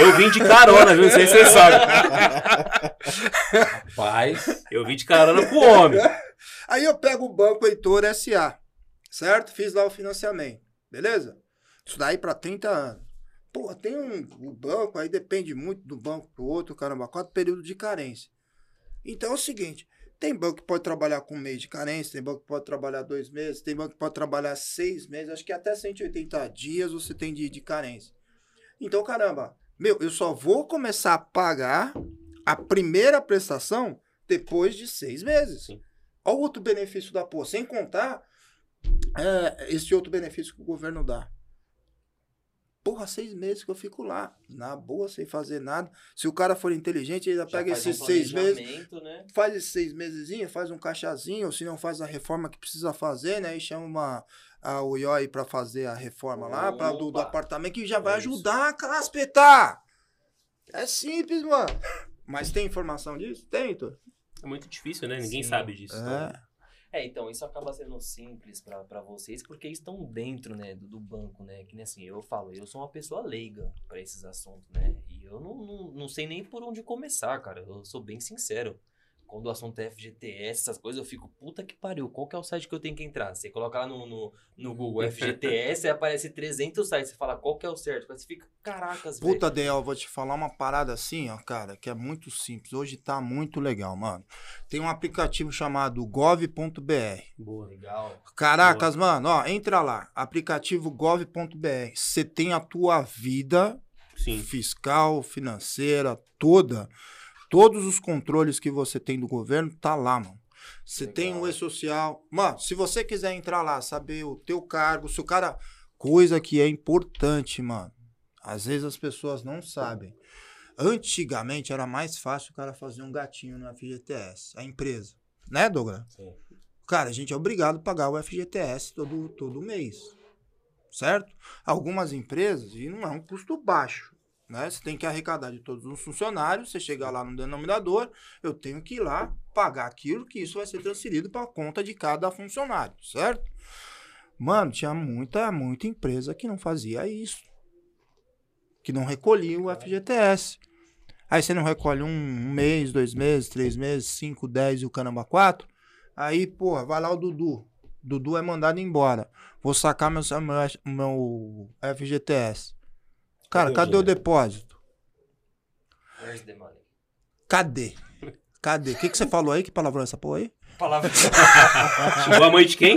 Eu vim de carona, viu? Não sei se vocês sabem. Rapaz, eu vim de carona com o homem. Aí eu pego o Banco Heitor SA, certo? Fiz lá o financiamento, beleza? Isso daí para 30 anos. Pô, tem um, um, banco, aí depende muito do banco pro outro, caramba, quatro períodos de carência. Então é o seguinte, tem banco que pode trabalhar com um mês de carência, tem banco que pode trabalhar dois meses, tem banco que pode trabalhar seis meses, acho que até 180 dias você tem de, de carência. Então, caramba, meu, eu só vou começar a pagar a primeira prestação depois de seis meses. Sim. Olha o outro benefício da porra, sem contar é, esse outro benefício que o governo dá. Porra, seis meses que eu fico lá, na boa, sem fazer nada. Se o cara for inteligente, ele pega esses um seis meses. Né? Faz esses seis meses, faz um caixazinho, ou se não faz a reforma que precisa fazer, né? E chama uma, a UIOI para fazer a reforma Opa. lá, pra, do, do, apartamento, que já vai é ajudar a caspetar. É simples, mano. Mas tem informação disso? Tem, Heitor? É muito difícil, né? Ninguém Sim. sabe disso. É. Né? É, então, isso acaba sendo simples para vocês, porque estão dentro, né, do, do, banco, né? Que nem assim, eu falo, eu sou uma pessoa leiga para esses assuntos, né? E eu não, não, não sei nem por onde começar, cara. Eu sou bem sincero quando o assunto é FGTS, essas coisas, eu fico, puta que pariu, qual que é o site que eu tenho que entrar? Você coloca lá no, no, no Google FGTS, aí aparece 300 sites, você fala qual que é o certo, você fica, caracas, velho. Puta, Del, vou te falar uma parada assim, ó, cara, que é muito simples, hoje tá muito legal, mano. Tem um aplicativo chamado gov.br. Boa, legal. Caracas, Boa. mano, ó, entra lá, aplicativo gov.br, você tem a tua vida Sim. fiscal, financeira, toda Todos os controles que você tem do governo tá lá, mano. Você tem o e-social. Mano, se você quiser entrar lá, saber o teu cargo, se o cara. Coisa que é importante, mano. Às vezes as pessoas não sabem. Antigamente era mais fácil o cara fazer um gatinho no FGTS, a empresa. Né, Douglas? Sim. Cara, a gente é obrigado a pagar o FGTS todo, todo mês. Certo? Algumas empresas, e não é um custo baixo, né? Você tem que arrecadar de todos os funcionários, você chegar lá no denominador, eu tenho que ir lá pagar aquilo que isso vai ser transferido para a conta de cada funcionário, certo? Mano, tinha muita, muita empresa que não fazia isso. Que não recolhia o FGTS. Aí você não recolhe um, mês, dois meses, três meses, cinco, dez e o caramba quatro. Aí, porra, vai lá o Dudu. Dudu é mandado embora. Vou sacar meu, meu, meu FGTS. Cara, cadê, cadê o depósito? Where's the money? Cadê? Cadê? O que, que você falou aí? Que palavrão é essa porra aí? Palavra. Chegou a mãe de quem?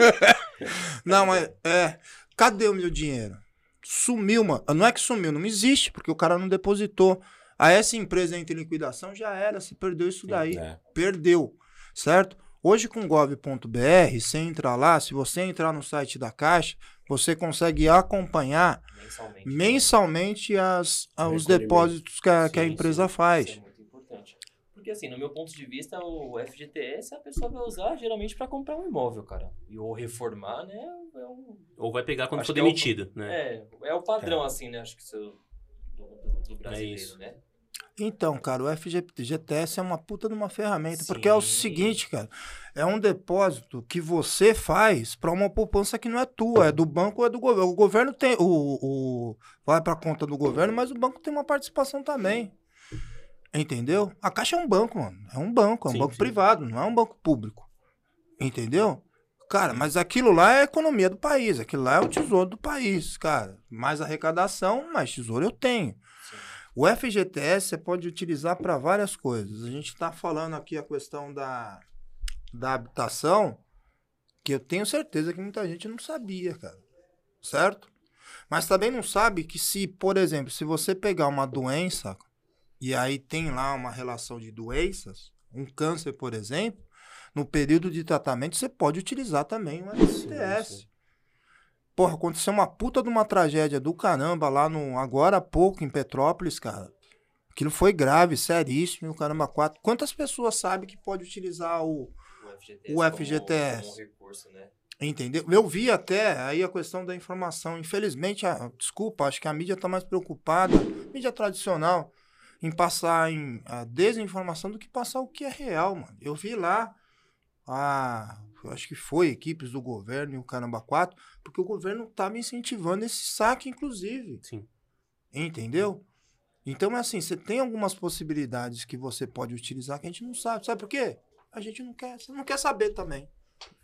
Não, mas é. Cadê o meu dinheiro? Sumiu, mano. Não é que sumiu, não existe, porque o cara não depositou. Aí essa empresa entra em liquidação, já era, se perdeu isso daí. É. Perdeu, certo? Hoje com gov.br, você entra lá, se você entrar no site da Caixa, você consegue acompanhar mensalmente, mensalmente as, os depósitos que a, sim, que a empresa sim. faz. Isso é muito importante. Porque assim, no meu ponto de vista, o FGTS a pessoa vai usar geralmente para comprar um imóvel, cara. E ou reformar, né? É um... Ou vai pegar quando for demitido, é o, né? É, é o padrão, é. assim, né? Acho que isso do, do, do é brasileiro, né? Então, cara, o FGTS é uma puta de uma ferramenta, Sim. porque é o seguinte, cara, é um depósito que você faz para uma poupança que não é tua, é do banco ou é do governo. O governo tem, o, o vai para conta do governo, mas o banco tem uma participação também. Entendeu? A Caixa é um banco, mano. É um banco, é um sim, banco sim. privado, não é um banco público. Entendeu? Cara, mas aquilo lá é a economia do país, aquilo lá é o tesouro do país, cara. Mais arrecadação, mais tesouro eu tenho. O FGTS você pode utilizar para várias coisas. A gente está falando aqui a questão da, da habitação, que eu tenho certeza que muita gente não sabia, cara. Certo? Mas também não sabe que se, por exemplo, se você pegar uma doença e aí tem lá uma relação de doenças, um câncer, por exemplo, no período de tratamento você pode utilizar também o FGTS. Porra, aconteceu uma puta de uma tragédia do caramba lá no. Agora há pouco, em Petrópolis, cara. Aquilo foi grave, seríssimo, o caramba, quatro. Quantas pessoas sabem que pode utilizar o, o FGTS? O FGTS? Como, como recurso, né? Entendeu? Eu vi até aí a questão da informação. Infelizmente, a, desculpa, acho que a mídia está mais preocupada, mídia tradicional, em passar em a desinformação do que passar o que é real, mano. Eu vi lá a eu acho que foi equipes do governo e o Caramba 4, porque o governo estava incentivando esse saque, inclusive. Sim. Entendeu? Então é assim, você tem algumas possibilidades que você pode utilizar que a gente não sabe. Sabe por quê? A gente não quer, você não quer saber também.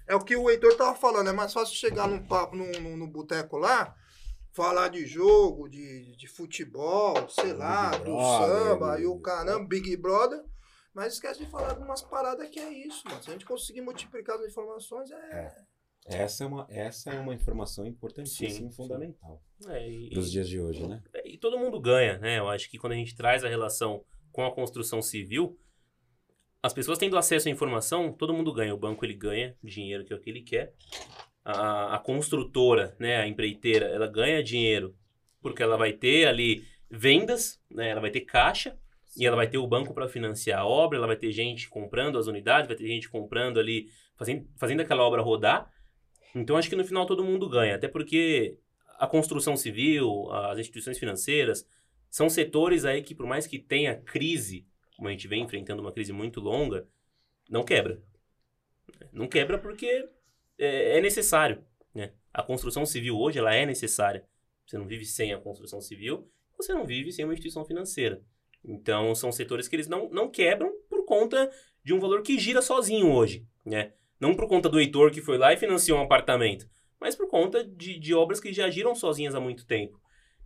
É o que o Heitor tava falando, é mais fácil chegar num papo, no, no, no boteco lá, falar de jogo, de, de futebol, sei lá, Big do Brother, samba, e o caramba, Big Brother mas esquece de falar algumas paradas que é isso, mano. Se a gente conseguir multiplicar as informações, é. é. Essa é uma, essa é uma informação importantíssima e fundamental é, e, dos dias de hoje, né? É, e todo mundo ganha, né? Eu acho que quando a gente traz a relação com a construção civil, as pessoas tendo acesso à informação, todo mundo ganha. O banco ele ganha dinheiro, que é o que ele quer. A, a construtora, né, a empreiteira, ela ganha dinheiro porque ela vai ter ali vendas, né, ela vai ter caixa e ela vai ter o banco para financiar a obra, ela vai ter gente comprando as unidades, vai ter gente comprando ali, fazendo, fazendo aquela obra rodar. Então acho que no final todo mundo ganha, até porque a construção civil, as instituições financeiras, são setores aí que por mais que tenha crise, como a gente vem enfrentando uma crise muito longa, não quebra. Não quebra porque é, é necessário, né? A construção civil hoje ela é necessária. Você não vive sem a construção civil, você não vive sem uma instituição financeira. Então, são setores que eles não, não quebram por conta de um valor que gira sozinho hoje, né? Não por conta do Heitor que foi lá e financiou um apartamento, mas por conta de, de obras que já giram sozinhas há muito tempo.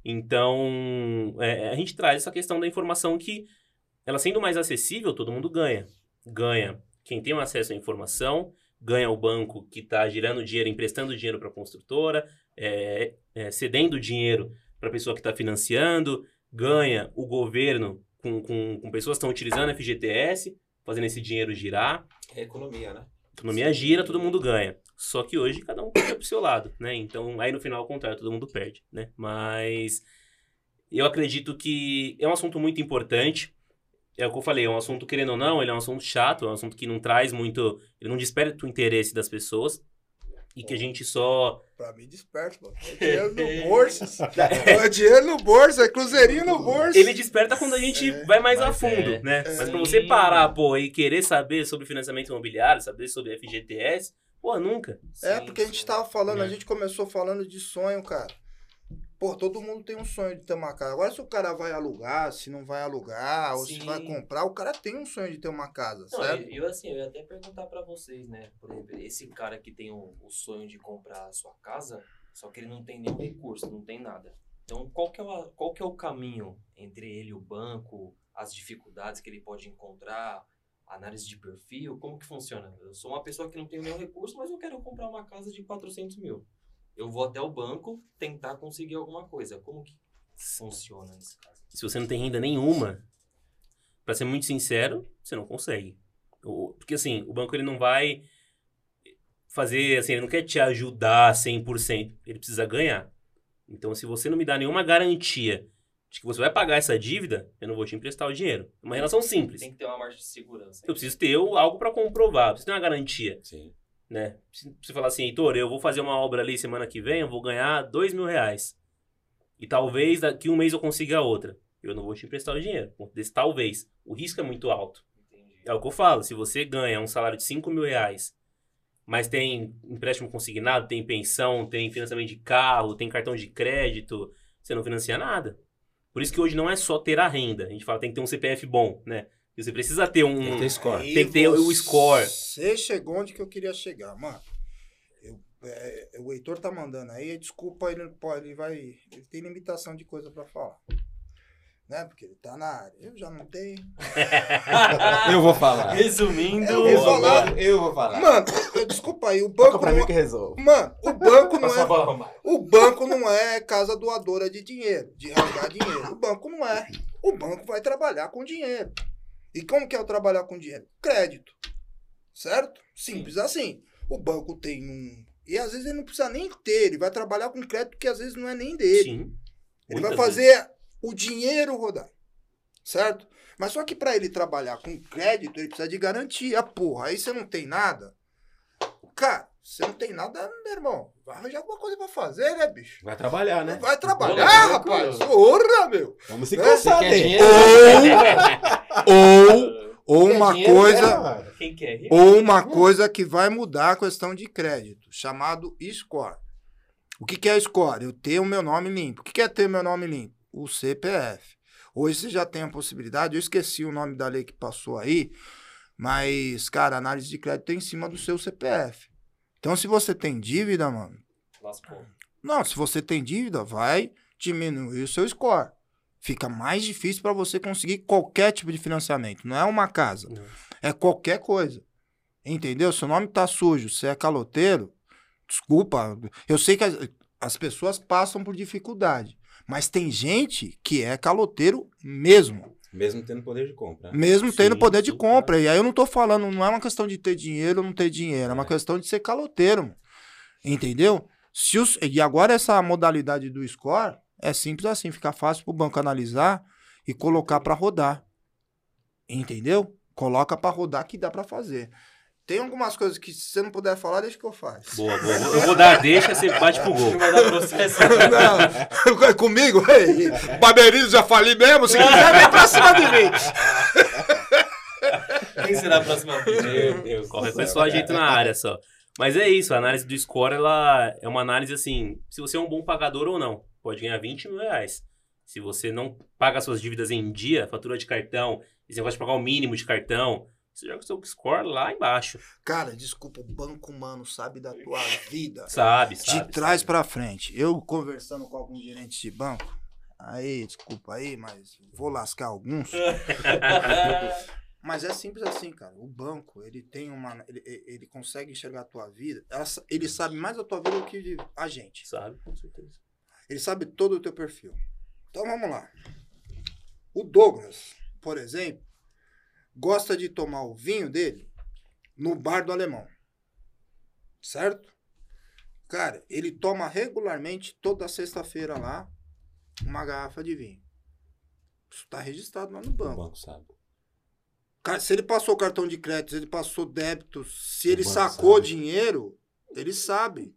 Então, é, a gente traz essa questão da informação que, ela sendo mais acessível, todo mundo ganha. Ganha quem tem acesso à informação, ganha o banco que está girando dinheiro, emprestando dinheiro para a construtora, é, é, cedendo dinheiro para a pessoa que está financiando, ganha o governo com, com, com pessoas que estão utilizando FGTS, fazendo esse dinheiro girar. É economia, né? economia gira, todo mundo ganha. Só que hoje cada um perde pro seu lado, né? Então, aí no final, ao contrário, todo mundo perde, né? Mas eu acredito que é um assunto muito importante. É o que eu falei, é um assunto, querendo ou não, ele é um assunto chato, é um assunto que não traz muito... Ele não desperta o interesse das pessoas e que a gente só. Pra mim, desperta, mano. É dinheiro no bolso. é dinheiro no bolso, é cruzeirinho no bolso. Ele desperta quando a gente é, vai mais a fundo, é, né? É. Mas pra você parar, pô, e querer saber sobre financiamento imobiliário, saber sobre FGTS, Pô, nunca. É, Sim, porque a gente tava falando, a É. gente começou falando de sonho, cara. Pô, todo mundo tem um sonho de ter uma casa. Agora, se o cara vai alugar, se não vai alugar, ou se Sim. vai comprar, o cara tem um sonho de ter uma casa, Não, certo? eu, eu, assim, eu ia até perguntar pra vocês, né? Por exemplo, esse cara que tem o, o sonho de comprar a sua casa, só que ele não tem nenhum recurso, não tem nada. Então, qual que é o, qual que é o caminho entre ele e o banco, as dificuldades que ele pode encontrar, análise de perfil, como que funciona? Eu sou uma pessoa que não tem nenhum recurso, mas eu quero comprar uma casa de 400 mil. Eu vou até o banco tentar conseguir alguma coisa. Como que funciona nesse caso? Se você não tem renda nenhuma, pra ser muito sincero, você não consegue. O- Porque assim, o banco ele não vai fazer, assim, ele não quer te ajudar 100%, ele precisa ganhar. Então, se você não me dá nenhuma garantia de que você vai pagar essa dívida, eu não vou te emprestar o dinheiro. É uma relação simples. Tem que ter uma margem de segurança. Eu preciso ter o- algo pra comprovar, preciso ter uma garantia, Sim. Né? Se você falar assim, Heitor, eu vou fazer uma obra ali semana que vem, eu vou ganhar dois mil reais. E talvez daqui um mês eu consiga a outra. Eu não vou te emprestar o dinheiro. Desse talvez. O risco é muito alto. Entendi. É o que eu falo. Se você ganha um salário de 5 mil reais, mas tem empréstimo consignado, tem pensão, tem financiamento de carro, tem cartão de crédito, você não financia nada. Por isso que hoje não é só ter a renda. A gente fala que tem que ter um CPF bom, né? Você precisa ter um. Tem que ter score. Tem que ter o score. Você chegou onde que eu queria chegar, mano. Eu- é, o Heitor tá mandando aí, desculpa, ele não pode, ele vai. Ele tem limitação de coisa pra falar. Né? Porque ele tá na área. Eu já não tenho. Eu vou falar. Resumindo, Eu vou falar. Eu vou falar. Mano, eu- desculpa aí, o Toca banco. pra mim Não, que resolve. mano, o banco não é. bola. O banco não é casa doadora de dinheiro, de rasgar dinheiro. O banco não é. O banco vai trabalhar com dinheiro. E como que é o trabalhar com dinheiro? Crédito. Certo? Simples assim. O banco tem um. E às vezes ele não precisa nem ter, ele vai trabalhar com crédito que às vezes não é nem dele. Sim. Ele Muitas vai fazer o dinheiro rodar. Certo? Mas só que para ele trabalhar com crédito, ele precisa de garantia, porra. Aí você não tem nada. Cara, você não tem nada, meu irmão. Vai arranjar alguma coisa pra fazer, né, bicho? Vai trabalhar, né? Vai trabalhar, rapaz. Porra, meu. Vamos se Né? cansar, né? dinheiro? Ou, ou Quer uma dinheiro, coisa. né? Ou uma coisa que vai mudar a questão de crédito, chamado score. O que, que é score? Eu tenho o meu nome limpo. O que, que é ter meu nome limpo? O CPF. Hoje você já tem a possibilidade, eu esqueci o nome da lei que passou aí, mas, cara, análise de crédito é em cima do seu CPF. Então, se você tem dívida, mano, Lascou. não, se você tem dívida, vai diminuir o seu score. Fica mais difícil para você conseguir qualquer tipo de financiamento. Não é uma casa, Não. é qualquer coisa. Entendeu? Seu nome tá sujo, você é caloteiro, desculpa. Eu sei que as, as pessoas passam por dificuldade, mas tem gente que é caloteiro mesmo. Mesmo tendo poder de compra. Mesmo tendo Sim, poder de sim, compra. E aí eu não tô falando, não é uma questão de ter dinheiro ou não ter dinheiro, é uma É. questão de ser caloteiro. mano. Entendeu? Se os, e agora essa modalidade do score é simples assim, fica fácil pro banco analisar e colocar pra rodar. Entendeu? Coloca pra rodar que dá pra fazer. Tem algumas coisas que se você não puder falar, deixa que eu faço. Boa, boa. Eu vou dar a deixa, você bate pro gol. Não vai dar processo. Não, comigo? Ei, Barbeirizo já falei mesmo, se quiser vem pra cima de mim. Quem será a próxima vídeo? Meu Deus. Qualquer coisa só ajeita na área só. Mas é isso, a análise do score, ela é uma análise assim, se você é um bom pagador ou não. Pode ganhar 20 mil reais. Se você não paga suas dívidas em dia, fatura de cartão, e você gosta de pagar o mínimo de cartão, você joga o seu score lá embaixo. Cara, desculpa, o banco humano sabe da tua vida. Sabe, De sabe. trás sabe. pra frente. Eu conversando com alguns gerentes de banco, aí, desculpa aí, mas vou lascar alguns. Mas é simples assim, cara. O banco, ele tem uma. Ele, ele consegue enxergar a tua vida. Ele sabe mais da tua vida do que a gente. Sabe, com certeza. Ele sabe todo o teu perfil. Então vamos lá. O Douglas, por exemplo, gosta de tomar o vinho dele no bar do alemão. Certo? Cara, ele toma regularmente toda sexta-feira lá uma garrafa de vinho. Isso tá registrado lá no O banco. banco sabe. Cara, se ele passou cartão de crédito, se ele passou débito, se ele banco sacou sabe. dinheiro, ele sabe.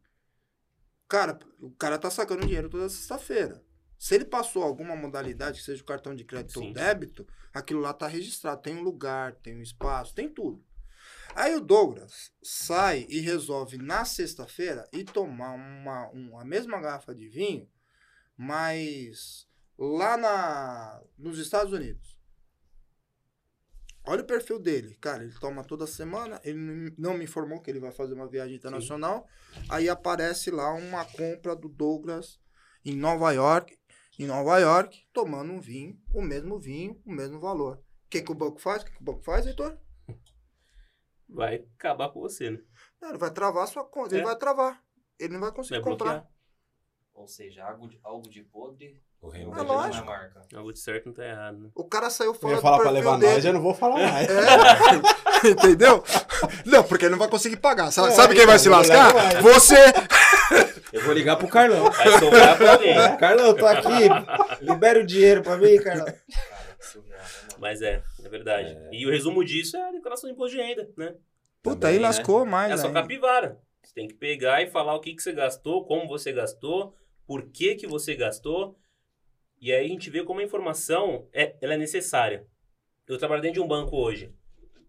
Cara, o cara tá sacando dinheiro toda sexta-feira. Se ele passou alguma modalidade, que seja o cartão de crédito Sim. ou débito, aquilo lá tá registrado. Tem um lugar, tem um espaço, tem tudo. Aí o Douglas sai e resolve na sexta-feira ir tomar uma, uma, a mesma garrafa de vinho, mas lá na, nos Estados Unidos. Olha o perfil dele. Cara, ele toma toda semana. Ele não me informou que ele vai fazer uma viagem internacional. Sim. Aí aparece lá uma compra do Douglas em Nova York. Em Nova York, tomando um vinho, o mesmo vinho, o mesmo valor. O que, que o banco faz? O que, que o banco faz, Heitor? Vai acabar com você, né? Não, ele vai travar a sua conta. É. Ele vai travar. Ele não vai conseguir vai comprar. Ou seja, algo de, algo de podre o reino é lógico. marca. Algo de certo não tá errado, né? O cara saiu fora eu ia falar pra levar dele. nós, eu não vou falar mais. É, entendeu? Não, porque ele não vai conseguir pagar. Sabe, é, sabe quem vai se lascar? Você! Eu vou ligar pro Carlão. Vai sobrar pra alguém. Carlão, tô aqui. Libera o dinheiro pra mim, Carlão. Mas é, é verdade. É. E o resumo disso é a declaração de imposto de renda, né? Puta, Também, aí né? lascou mais. É só capivara. Você tem que pegar e falar o que, que você gastou, como você gastou, por que, que você gastou e aí a gente vê como a informação é, ela é necessária. Eu trabalho dentro de um banco hoje.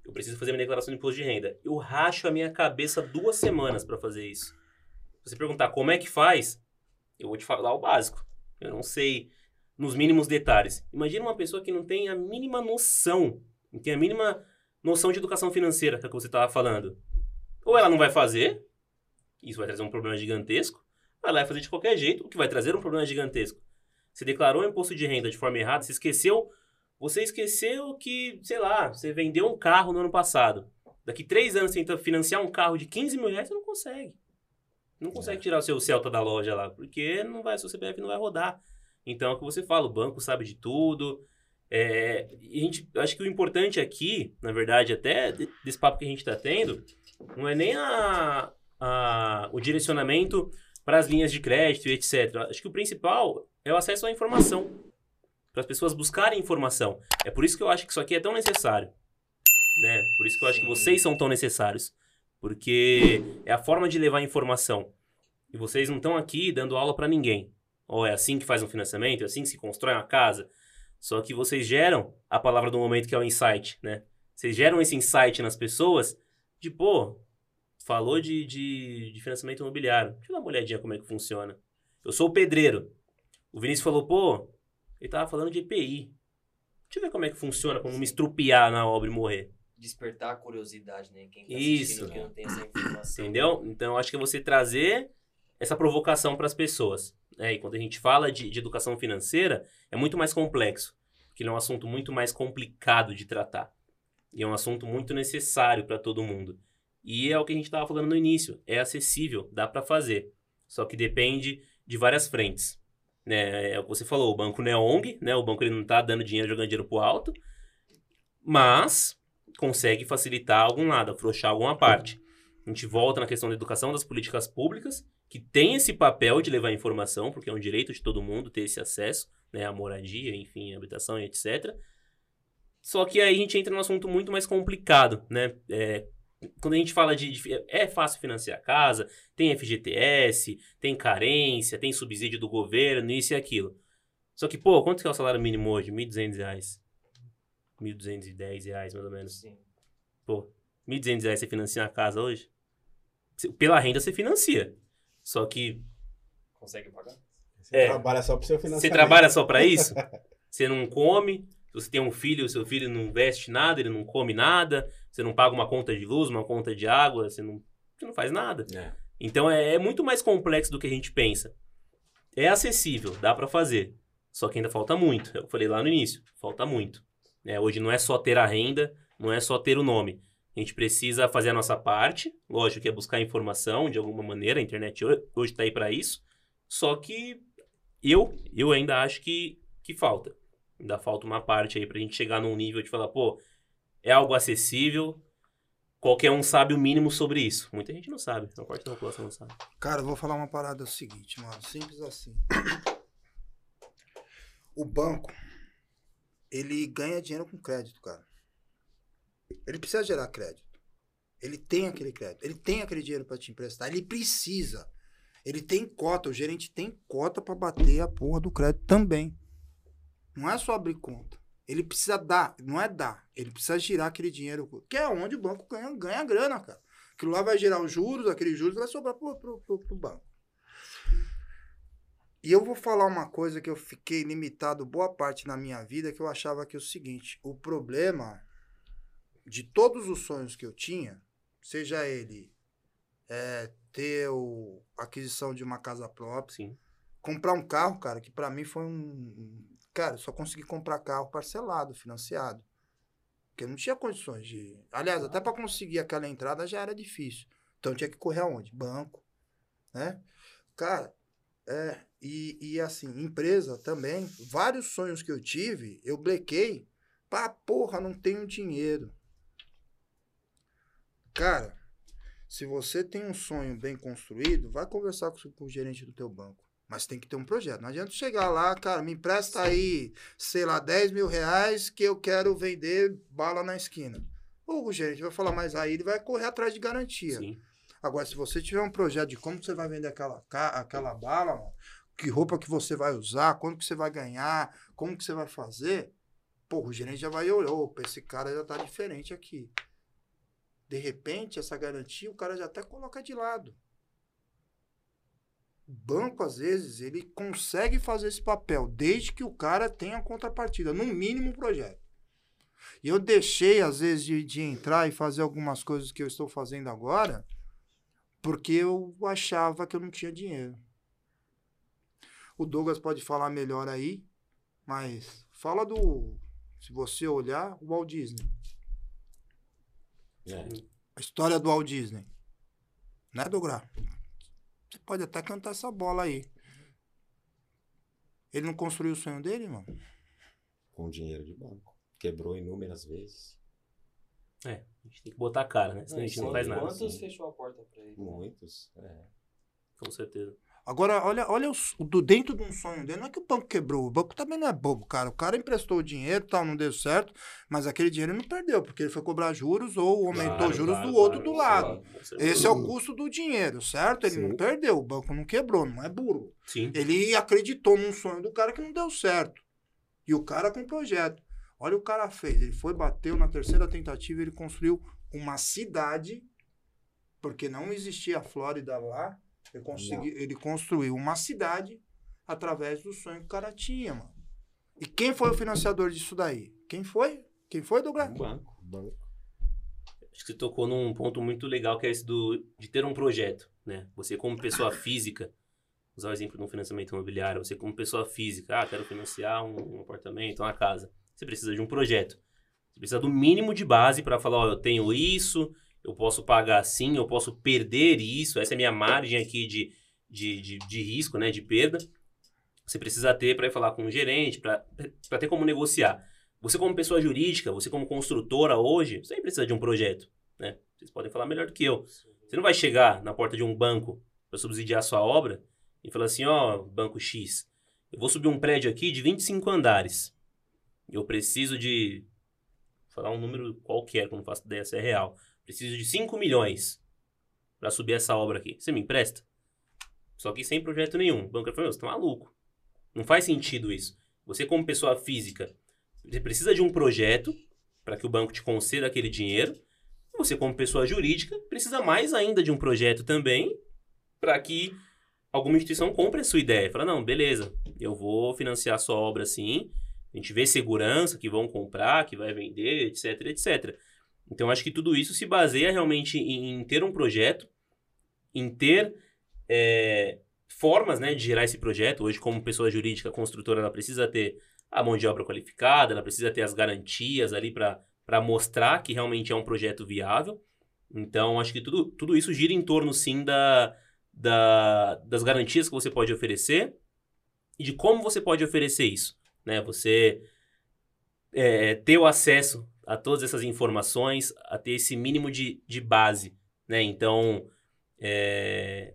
Eu preciso fazer minha declaração de imposto de renda. Eu racho a minha cabeça duas semanas para fazer isso. Se você perguntar como é que faz, eu vou te falar o básico. Eu não sei nos mínimos detalhes. Imagina uma pessoa que não tem a mínima noção, não tem a mínima noção de educação financeira, que, é você estava falando. Ou ela não vai fazer, isso vai trazer um problema gigantesco, ou ela vai fazer de qualquer jeito, o que vai trazer um problema gigantesco. Você declarou o imposto de renda de forma errada, você esqueceu. Você esqueceu que, sei lá, você vendeu um carro no ano passado. Daqui três anos você tenta financiar um carro de 15 mil reais, você não consegue. Não consegue é. tirar o seu Celta da loja lá, porque não vai, seu CPF não vai rodar. Então é o que você fala, o banco sabe de tudo. É, a gente, acho que o importante aqui, na verdade, até desse papo que a gente está tendo, não é nem a, a, o direcionamento para as linhas de crédito e etc. Acho que o principal é o acesso à informação. Para as pessoas buscarem informação. É por isso que eu acho que isso aqui é tão necessário. Né? Por isso que eu acho que vocês são tão necessários. Porque é a forma de levar informação. E vocês não estão aqui dando aula para ninguém. Ou é assim que faz um financiamento, é assim que se constrói uma casa. Só que vocês geram a palavra do momento que é o insight, né? Vocês geram esse insight nas pessoas de, pô, falou de, de, de financiamento imobiliário. Deixa eu dar uma olhadinha como é que funciona. Eu sou o pedreiro. O Vinícius falou, pô, ele tava falando de EPI. Deixa eu ver como é que funciona, como me estrupiar na obra e morrer. Despertar a curiosidade, né? Quem tá Isso. que não tem essa informação. Entendeu? Então, acho que é você trazer essa provocação para as pessoas. Né? E quando a gente fala de, de educação financeira, é muito mais complexo. Porque ele é um assunto muito mais complicado de tratar. E é um assunto muito necessário para todo mundo. E é o que a gente estava falando no início. É acessível, dá para fazer. Só que depende de várias frentes. Né? É o que você falou, o banco não é ONG, né? O banco ele não está dando dinheiro, jogando dinheiro pro alto, mas consegue facilitar algum lado, afrouxar alguma parte. A gente volta na questão da educação das políticas públicas, que tem esse papel de levar informação, porque é um direito de todo mundo ter esse acesso, né, à moradia, enfim, à habitação e etc. Só que aí a gente entra num assunto muito mais complicado, né? É, quando a gente fala de, de, É fácil financiar a casa, tem FGTS, tem carência, tem subsídio do governo, isso e aquilo. Só que, pô, quanto que é o salário mínimo hoje? 1.200 reais. 1.210 reais, mais ou menos. Sim. Pô, 1.200 reais você financia a casa hoje? Pela renda você financia. Só que. Consegue pagar? Você é, trabalha só para seu financiamento. Você trabalha só para isso? você não come, você tem um filho, o seu filho não veste nada, ele não come nada, você não paga uma conta de luz, uma conta de água, você não, você não faz nada. É. Então é, é, muito mais complexo do que a gente pensa. É acessível, dá para fazer. Só que ainda falta muito. Eu falei lá no início, falta muito. É, hoje não é só ter a renda, não é só ter o nome. A gente precisa fazer a nossa parte, lógico que é buscar informação de alguma maneira, a internet hoje está aí para isso. Só que eu, eu ainda acho que, que falta. Ainda falta uma parte aí pra gente chegar num nível de falar, pô, é algo acessível, qualquer um sabe o mínimo sobre isso. Muita gente não sabe, a parte da população não sabe. Cara, eu vou falar uma parada o seguinte, mano, simples assim. O banco, ele ganha dinheiro com crédito, cara. Ele precisa gerar crédito. Ele tem aquele crédito, ele tem aquele dinheiro para te emprestar, ele precisa. Ele tem cota, o gerente tem cota para bater a porra do crédito também. Não é só abrir conta. Ele precisa dar, não é dar, ele precisa girar aquele dinheiro, que é onde o banco ganha, ganha grana, cara. Aquilo lá vai gerar os juros, aqueles juros vai sobrar pro, pro, pro, pro banco. E eu vou falar uma coisa que eu fiquei limitado boa parte na minha vida, que eu achava que é o seguinte, o problema de todos os sonhos que eu tinha, seja ele é, ter o, aquisição de uma casa própria, Sim. comprar um carro, cara, que para mim foi um. Cara, eu só consegui comprar carro parcelado, financiado. Porque eu não tinha condições de. Aliás, até para conseguir aquela entrada já era difícil. Então tinha que correr aonde? Banco. Né? Cara, é. E, e assim, empresa também. Vários sonhos que eu tive, eu blequei. Pá, porra, não tenho dinheiro. Cara, se você tem um sonho bem construído, vai conversar com, com o gerente do teu banco. Mas tem que ter um projeto. Não adianta chegar lá, cara, me empresta aí, sei lá, 10 mil reais que eu quero vender bala na esquina. O gerente vai falar, mas aí ele vai correr atrás de garantia. Sim. Agora, se você tiver um projeto de como você vai vender aquela, aquela bala, mano, que roupa que você vai usar, quanto que você vai ganhar, como que você vai fazer, pô, o gerente já vai olhar, opa, esse cara já tá diferente aqui. De repente, essa garantia o cara já até coloca de lado. O banco, às vezes, ele consegue fazer esse papel, desde que o cara tenha contrapartida, no mínimo um projeto. E eu deixei, às vezes, de, de entrar e fazer algumas coisas que eu estou fazendo agora, porque eu achava que eu não tinha dinheiro. O Douglas pode falar melhor aí, mas fala do. Se você olhar, o Walt Disney. É. A história do Walt Disney. Né, Douglas? Você pode até cantar essa bola aí. Ele não construiu o sonho dele, mano? Com dinheiro de banco. Quebrou inúmeras vezes. É, a gente tem que botar a cara, né? Senão a gente não faz nada. Quantos sim. fechou a porta pra ele? Muitos. É. Com certeza. Agora, olha, olha os- o do dentro de um sonho dele. Não é que o banco quebrou. O banco também não é bobo, cara. O cara emprestou o dinheiro, tal, não deu certo, mas aquele dinheiro não perdeu, porque ele foi cobrar juros ou aumentou Claro, os juros claro, do outro claro, do lado. Esse é o custo do dinheiro, certo? Ele não Sim. perdeu, o banco não quebrou, não é burro. Sim. Ele acreditou num sonho do cara que não deu certo. E o cara com projeto. Olha o o cara fez. Ele foi, bateu na terceira tentativa, ele construiu uma cidade, porque não existia a Flórida lá. Ele, consegui, ele construiu uma cidade através do sonho que o cara tinha, mano. E quem foi o financiador disso daí? Quem foi? Quem foi, Douglas? Um banco. banco. Acho que você tocou num ponto muito legal que é esse do, de ter um projeto, né? Você como pessoa física, usar o exemplo de um financiamento imobiliário, você como pessoa física, ah, quero financiar um, um apartamento, uma casa. Você precisa de um projeto. Você precisa do mínimo de base para falar, ó, eu tenho isso, eu posso pagar assim, eu posso perder isso, essa é a minha margem aqui de, de, de, de risco, né, de perda. Você precisa ter para falar com o gerente, para ter como negociar. Você como pessoa jurídica, você como construtora hoje, você precisa de um projeto, né? Vocês podem falar melhor do que eu. Você não vai chegar na porta de um banco para subsidiar a sua obra e falar assim, ó, banco X, eu vou subir um prédio aqui de 25 andares. Eu preciso de vou falar um número qualquer, que eu não faço ideia se é real. Preciso de 5 milhões para subir essa obra aqui. Você me empresta? Só que sem projeto nenhum. O banco falar, "Meu, você tá maluco. Não faz sentido isso. Você como pessoa física, você precisa de um projeto para que o banco te conceda aquele dinheiro. Você como pessoa jurídica precisa mais ainda de um projeto também para que alguma instituição compre a sua ideia. Fala, não, beleza, eu vou financiar a sua obra assim, a gente vê segurança que vão comprar, que vai vender, etc, etc. Então, acho que tudo isso se baseia realmente em, em ter um projeto, em ter é, formas né, de gerar esse projeto. Hoje, como pessoa jurídica, construtora, ela precisa ter a mão de obra qualificada, ela precisa ter as garantias ali para mostrar que realmente é um projeto viável. Então, acho que tudo, tudo isso gira em torno, sim, da, da, das garantias que você pode oferecer e de como você pode oferecer isso. Né? Você é, ter o acesso a todas essas informações, a ter esse mínimo de, de base. Né? Então, é,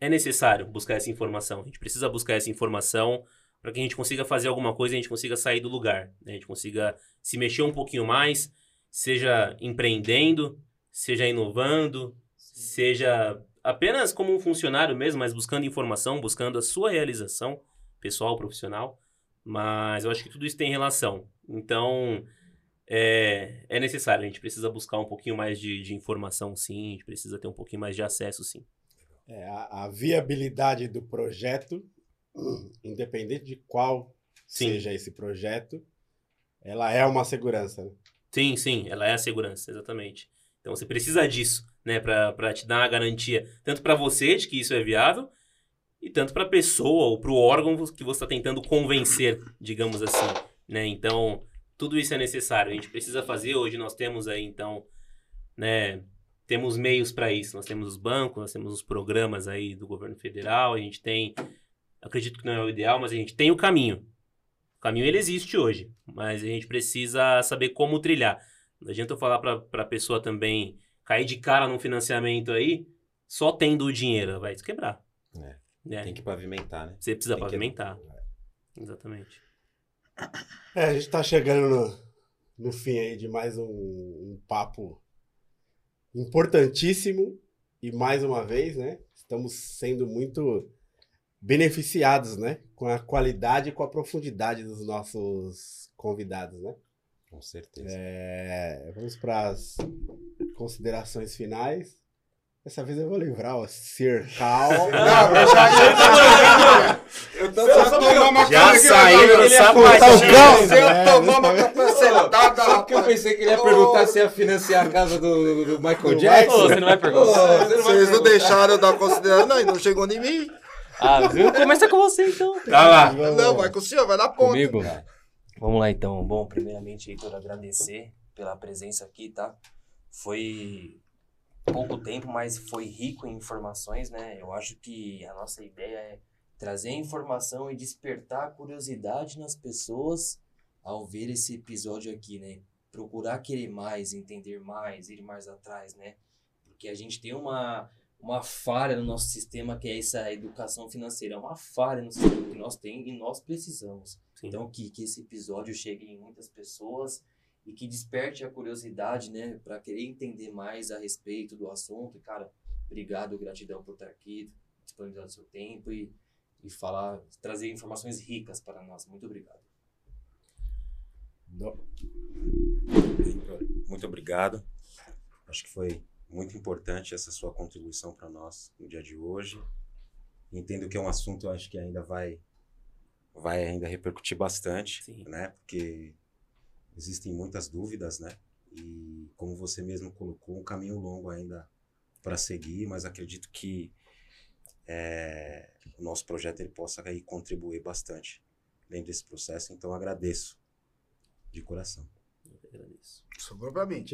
é necessário buscar essa informação. A gente precisa buscar essa informação para que a gente consiga fazer alguma coisa, a gente consiga sair do lugar, né? a gente consiga se mexer um pouquinho mais, seja empreendendo, seja inovando, seja apenas como um funcionário mesmo, mas buscando informação, buscando a sua realização pessoal, profissional. Mas eu acho que tudo isso tem relação. Então, é, é necessário. A gente precisa buscar um pouquinho mais de, de informação, sim. A gente precisa ter um pouquinho mais de acesso, sim. É, a, a, viabilidade do projeto, independente de qual sim. seja esse projeto, ela é uma segurança. Né? Sim, sim, ela é a segurança, exatamente. Então você precisa disso, né, para te dar a garantia, tanto para você de que isso é viável, e tanto para a pessoa ou para o órgão que você está tentando convencer, digamos assim, né? Então, tudo isso é necessário. A gente precisa fazer. Hoje nós temos aí, então, né? Temos meios para isso. Nós temos os bancos, nós temos os programas aí do governo federal. A gente tem, acredito que não é o ideal, mas a gente tem o caminho. O caminho ele existe hoje, mas a gente precisa saber como trilhar. Não adianta eu falar para a pessoa também cair de cara num financiamento aí, só tendo o dinheiro, vai se quebrar. É. É. Tem que pavimentar, né? Você precisa Tem pavimentar. Que... Exatamente. É, a gente está chegando no, no, fim aí de mais um, um, papo importantíssimo e mais uma vez, né? Estamos sendo muito beneficiados, né? Com a qualidade e com a profundidade dos nossos convidados, né? Com certeza. É, vamos para as considerações finais. Dessa vez eu vou livrar o Sir Cal. Não, eu já Eu tô só tomando uma Já saiu no sapatinho. Se eu tomar uma capacetada, Só porque eu pensei que ele ia perguntar se ia financiar a casa do, do Michael Jackson. você não vai perguntar. Vocês não deixaram eu dar consideração, não, e não chegou em mim. Ah, viu? Começa com você então. Tá lá. Não, vai com o senhor, vai na ponta. Comigo? Vamos lá então. Bom, primeiramente, Heitor, agradecer pela presença aqui, tá? Foi pouco tempo, mas foi rico em informações, né? Eu acho que a nossa ideia é trazer informação e despertar a curiosidade nas pessoas ao ver esse episódio aqui, né? Procurar querer mais, entender mais, ir mais atrás, né? Porque a gente tem uma, uma falha no nosso sistema que é essa educação financeira, é uma falha no sistema que nós temos e nós precisamos. Sim. Então, que, que esse episódio chegue em muitas pessoas e que desperte a curiosidade, né, para querer entender mais a respeito do assunto. E, cara, obrigado, gratidão por estar aqui, disponibilizar seu tempo e, e falar, trazer informações ricas para nós. Muito obrigado. Muito obrigado. Acho que foi muito importante essa sua contribuição para nós no dia de hoje. Entendo que é um assunto, acho que ainda vai vai ainda repercutir bastante, Sim. né? Porque existem muitas dúvidas, né? E como você mesmo colocou, um caminho longo ainda para seguir, mas acredito que é, o nosso projeto ele possa aí contribuir bastante dentro desse processo. Então agradeço de coração. Eu agradeço. Sobrou para mim.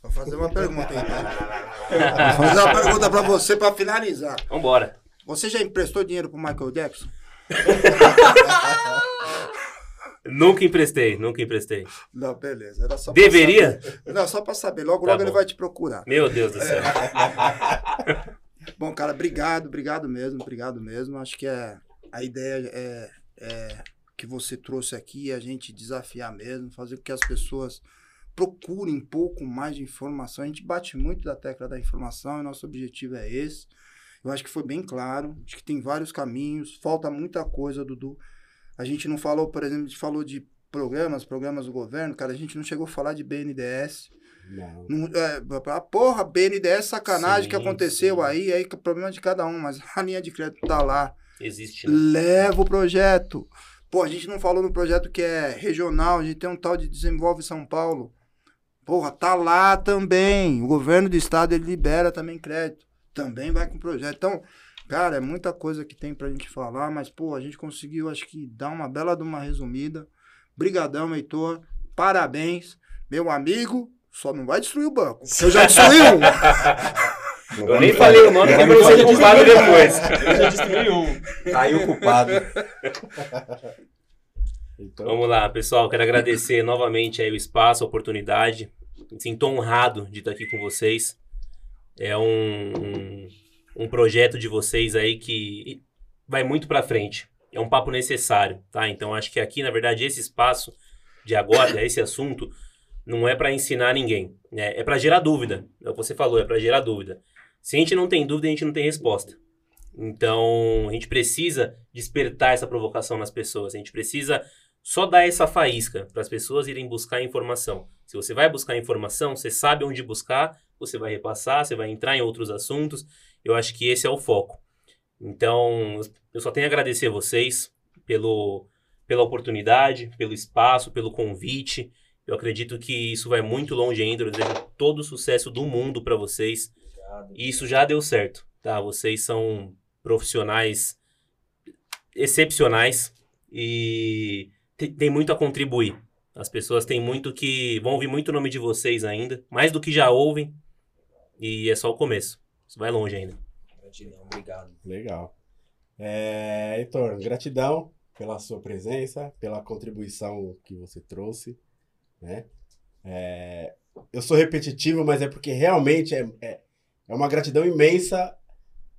Vou fazer uma pergunta então. Vou fazer uma pergunta para você para finalizar. Vambora. Você já emprestou dinheiro pro Michael Jackson? Nunca emprestei, nunca emprestei. Não, beleza. Era só Deveria? Não, só para saber. Logo, tá logo bom. ele vai te procurar. Meu Deus do céu. bom, cara, obrigado, obrigado mesmo, obrigado mesmo. Acho que é, a ideia é, é que você trouxe aqui, é a gente desafiar mesmo, fazer com que as pessoas procurem um pouco mais de informação. A gente bate muito da tecla da informação e nosso objetivo é esse. Eu acho que foi bem claro, acho que tem vários caminhos, falta muita coisa, Dudu. A gente não falou, por exemplo, a gente falou de programas, programas do governo, cara, a gente não chegou a falar de BNDES. Não. não é, a porra, BNDES, sacanagem sim, que aconteceu sim. aí, aí é problema de cada um, mas a linha de crédito tá lá. Existe. Né? Leva o projeto. Pô, a gente não falou no projeto que é regional, a gente tem um tal de Desenvolve São Paulo. Porra, tá lá também. O governo do estado ele libera também crédito. Também vai com o projeto. Então, Cara, é muita coisa que tem pra gente falar, mas, pô, a gente conseguiu, acho que, dar uma bela de uma resumida. Brigadão, Heitor. Parabéns. Meu amigo, só não vai destruir o banco. Eu já destruí um. Eu nem falei o nome, que você já culpado depois. Eu já destruí um. Tá aí o culpado. Então... Vamos lá, pessoal. Quero agradecer novamente aí o espaço, a oportunidade. Me sinto honrado de estar aqui com vocês. É um, um um projeto de vocês aí que vai muito para frente. É um papo necessário, tá? Então acho que aqui, na verdade, esse espaço de agora, esse assunto, não é para ensinar ninguém, né? é para gerar dúvida. É o que você falou, é para gerar dúvida. Se a gente não tem dúvida, a gente não tem resposta. Então, a gente precisa despertar essa provocação nas pessoas. A gente precisa só dar essa faísca para as pessoas irem buscar informação. Se você vai buscar informação, você sabe onde buscar, você vai repassar, você vai entrar em outros assuntos. Eu acho que esse é o foco. Então, eu só tenho a agradecer a vocês pelo, pela oportunidade, pelo espaço, pelo convite. Eu acredito que isso vai muito longe ainda. Eu desejo todo o sucesso do mundo para vocês. Obrigado. E isso já deu certo, tá? Vocês são profissionais excepcionais e tem muito a contribuir. As pessoas têm muito que. vão ouvir muito o nome de vocês ainda, mais do que já ouvem. E é só o começo. Isso vai longe ainda. Gratidão, obrigado. Legal. É, Heitor, gratidão pela sua presença, pela contribuição que você trouxe. Né? É, eu sou repetitivo, mas é porque realmente é, é, é uma gratidão imensa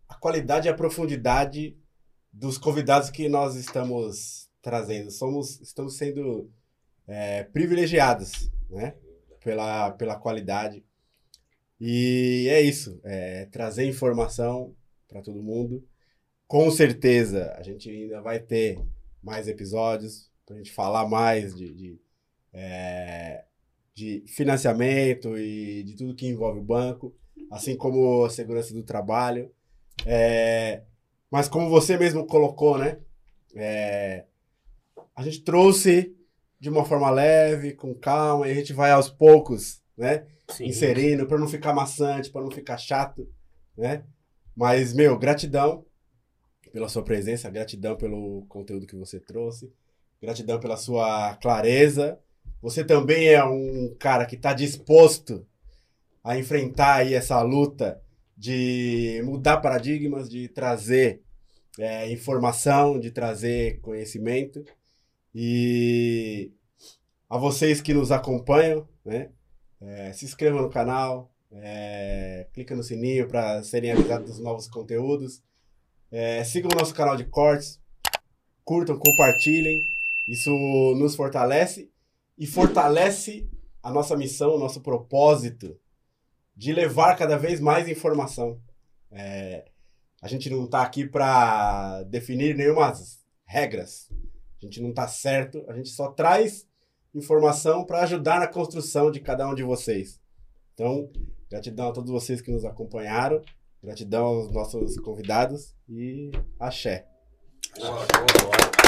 a qualidade e a profundidade dos convidados que nós estamos trazendo. Somos, estamos sendo é, privilegiados, né? Pela, pela qualidade. E é isso, é, trazer informação para todo mundo. Com certeza, a gente ainda vai ter mais episódios para a gente falar mais de, de, é, de financiamento e de tudo que envolve o banco, assim como a segurança do trabalho. É, mas como você mesmo colocou, né? É, a gente trouxe de uma forma leve, com calma, e a gente vai aos poucos, né? Sim. Inserindo, para não ficar maçante, para não ficar chato, né? Mas, meu, gratidão pela sua presença, gratidão pelo conteúdo que você trouxe, gratidão pela sua clareza. Você também é um cara que está disposto a enfrentar aí essa luta de mudar paradigmas, de trazer é, informação, de trazer conhecimento. E a vocês que nos acompanham, né? É, se inscrevam no canal, é, clica no sininho para serem avisados dos novos conteúdos. É, sigam o nosso canal de cortes, curtam, compartilhem. Isso nos fortalece e fortalece a nossa missão, o nosso propósito de levar cada vez mais informação. É, a gente não está aqui para definir nenhuma regras. A gente não está certo, a gente só traz informação para ajudar na construção de cada um de vocês. Então, gratidão a todos vocês que nos acompanharam, gratidão aos nossos convidados e axé. Boa, boa, boa.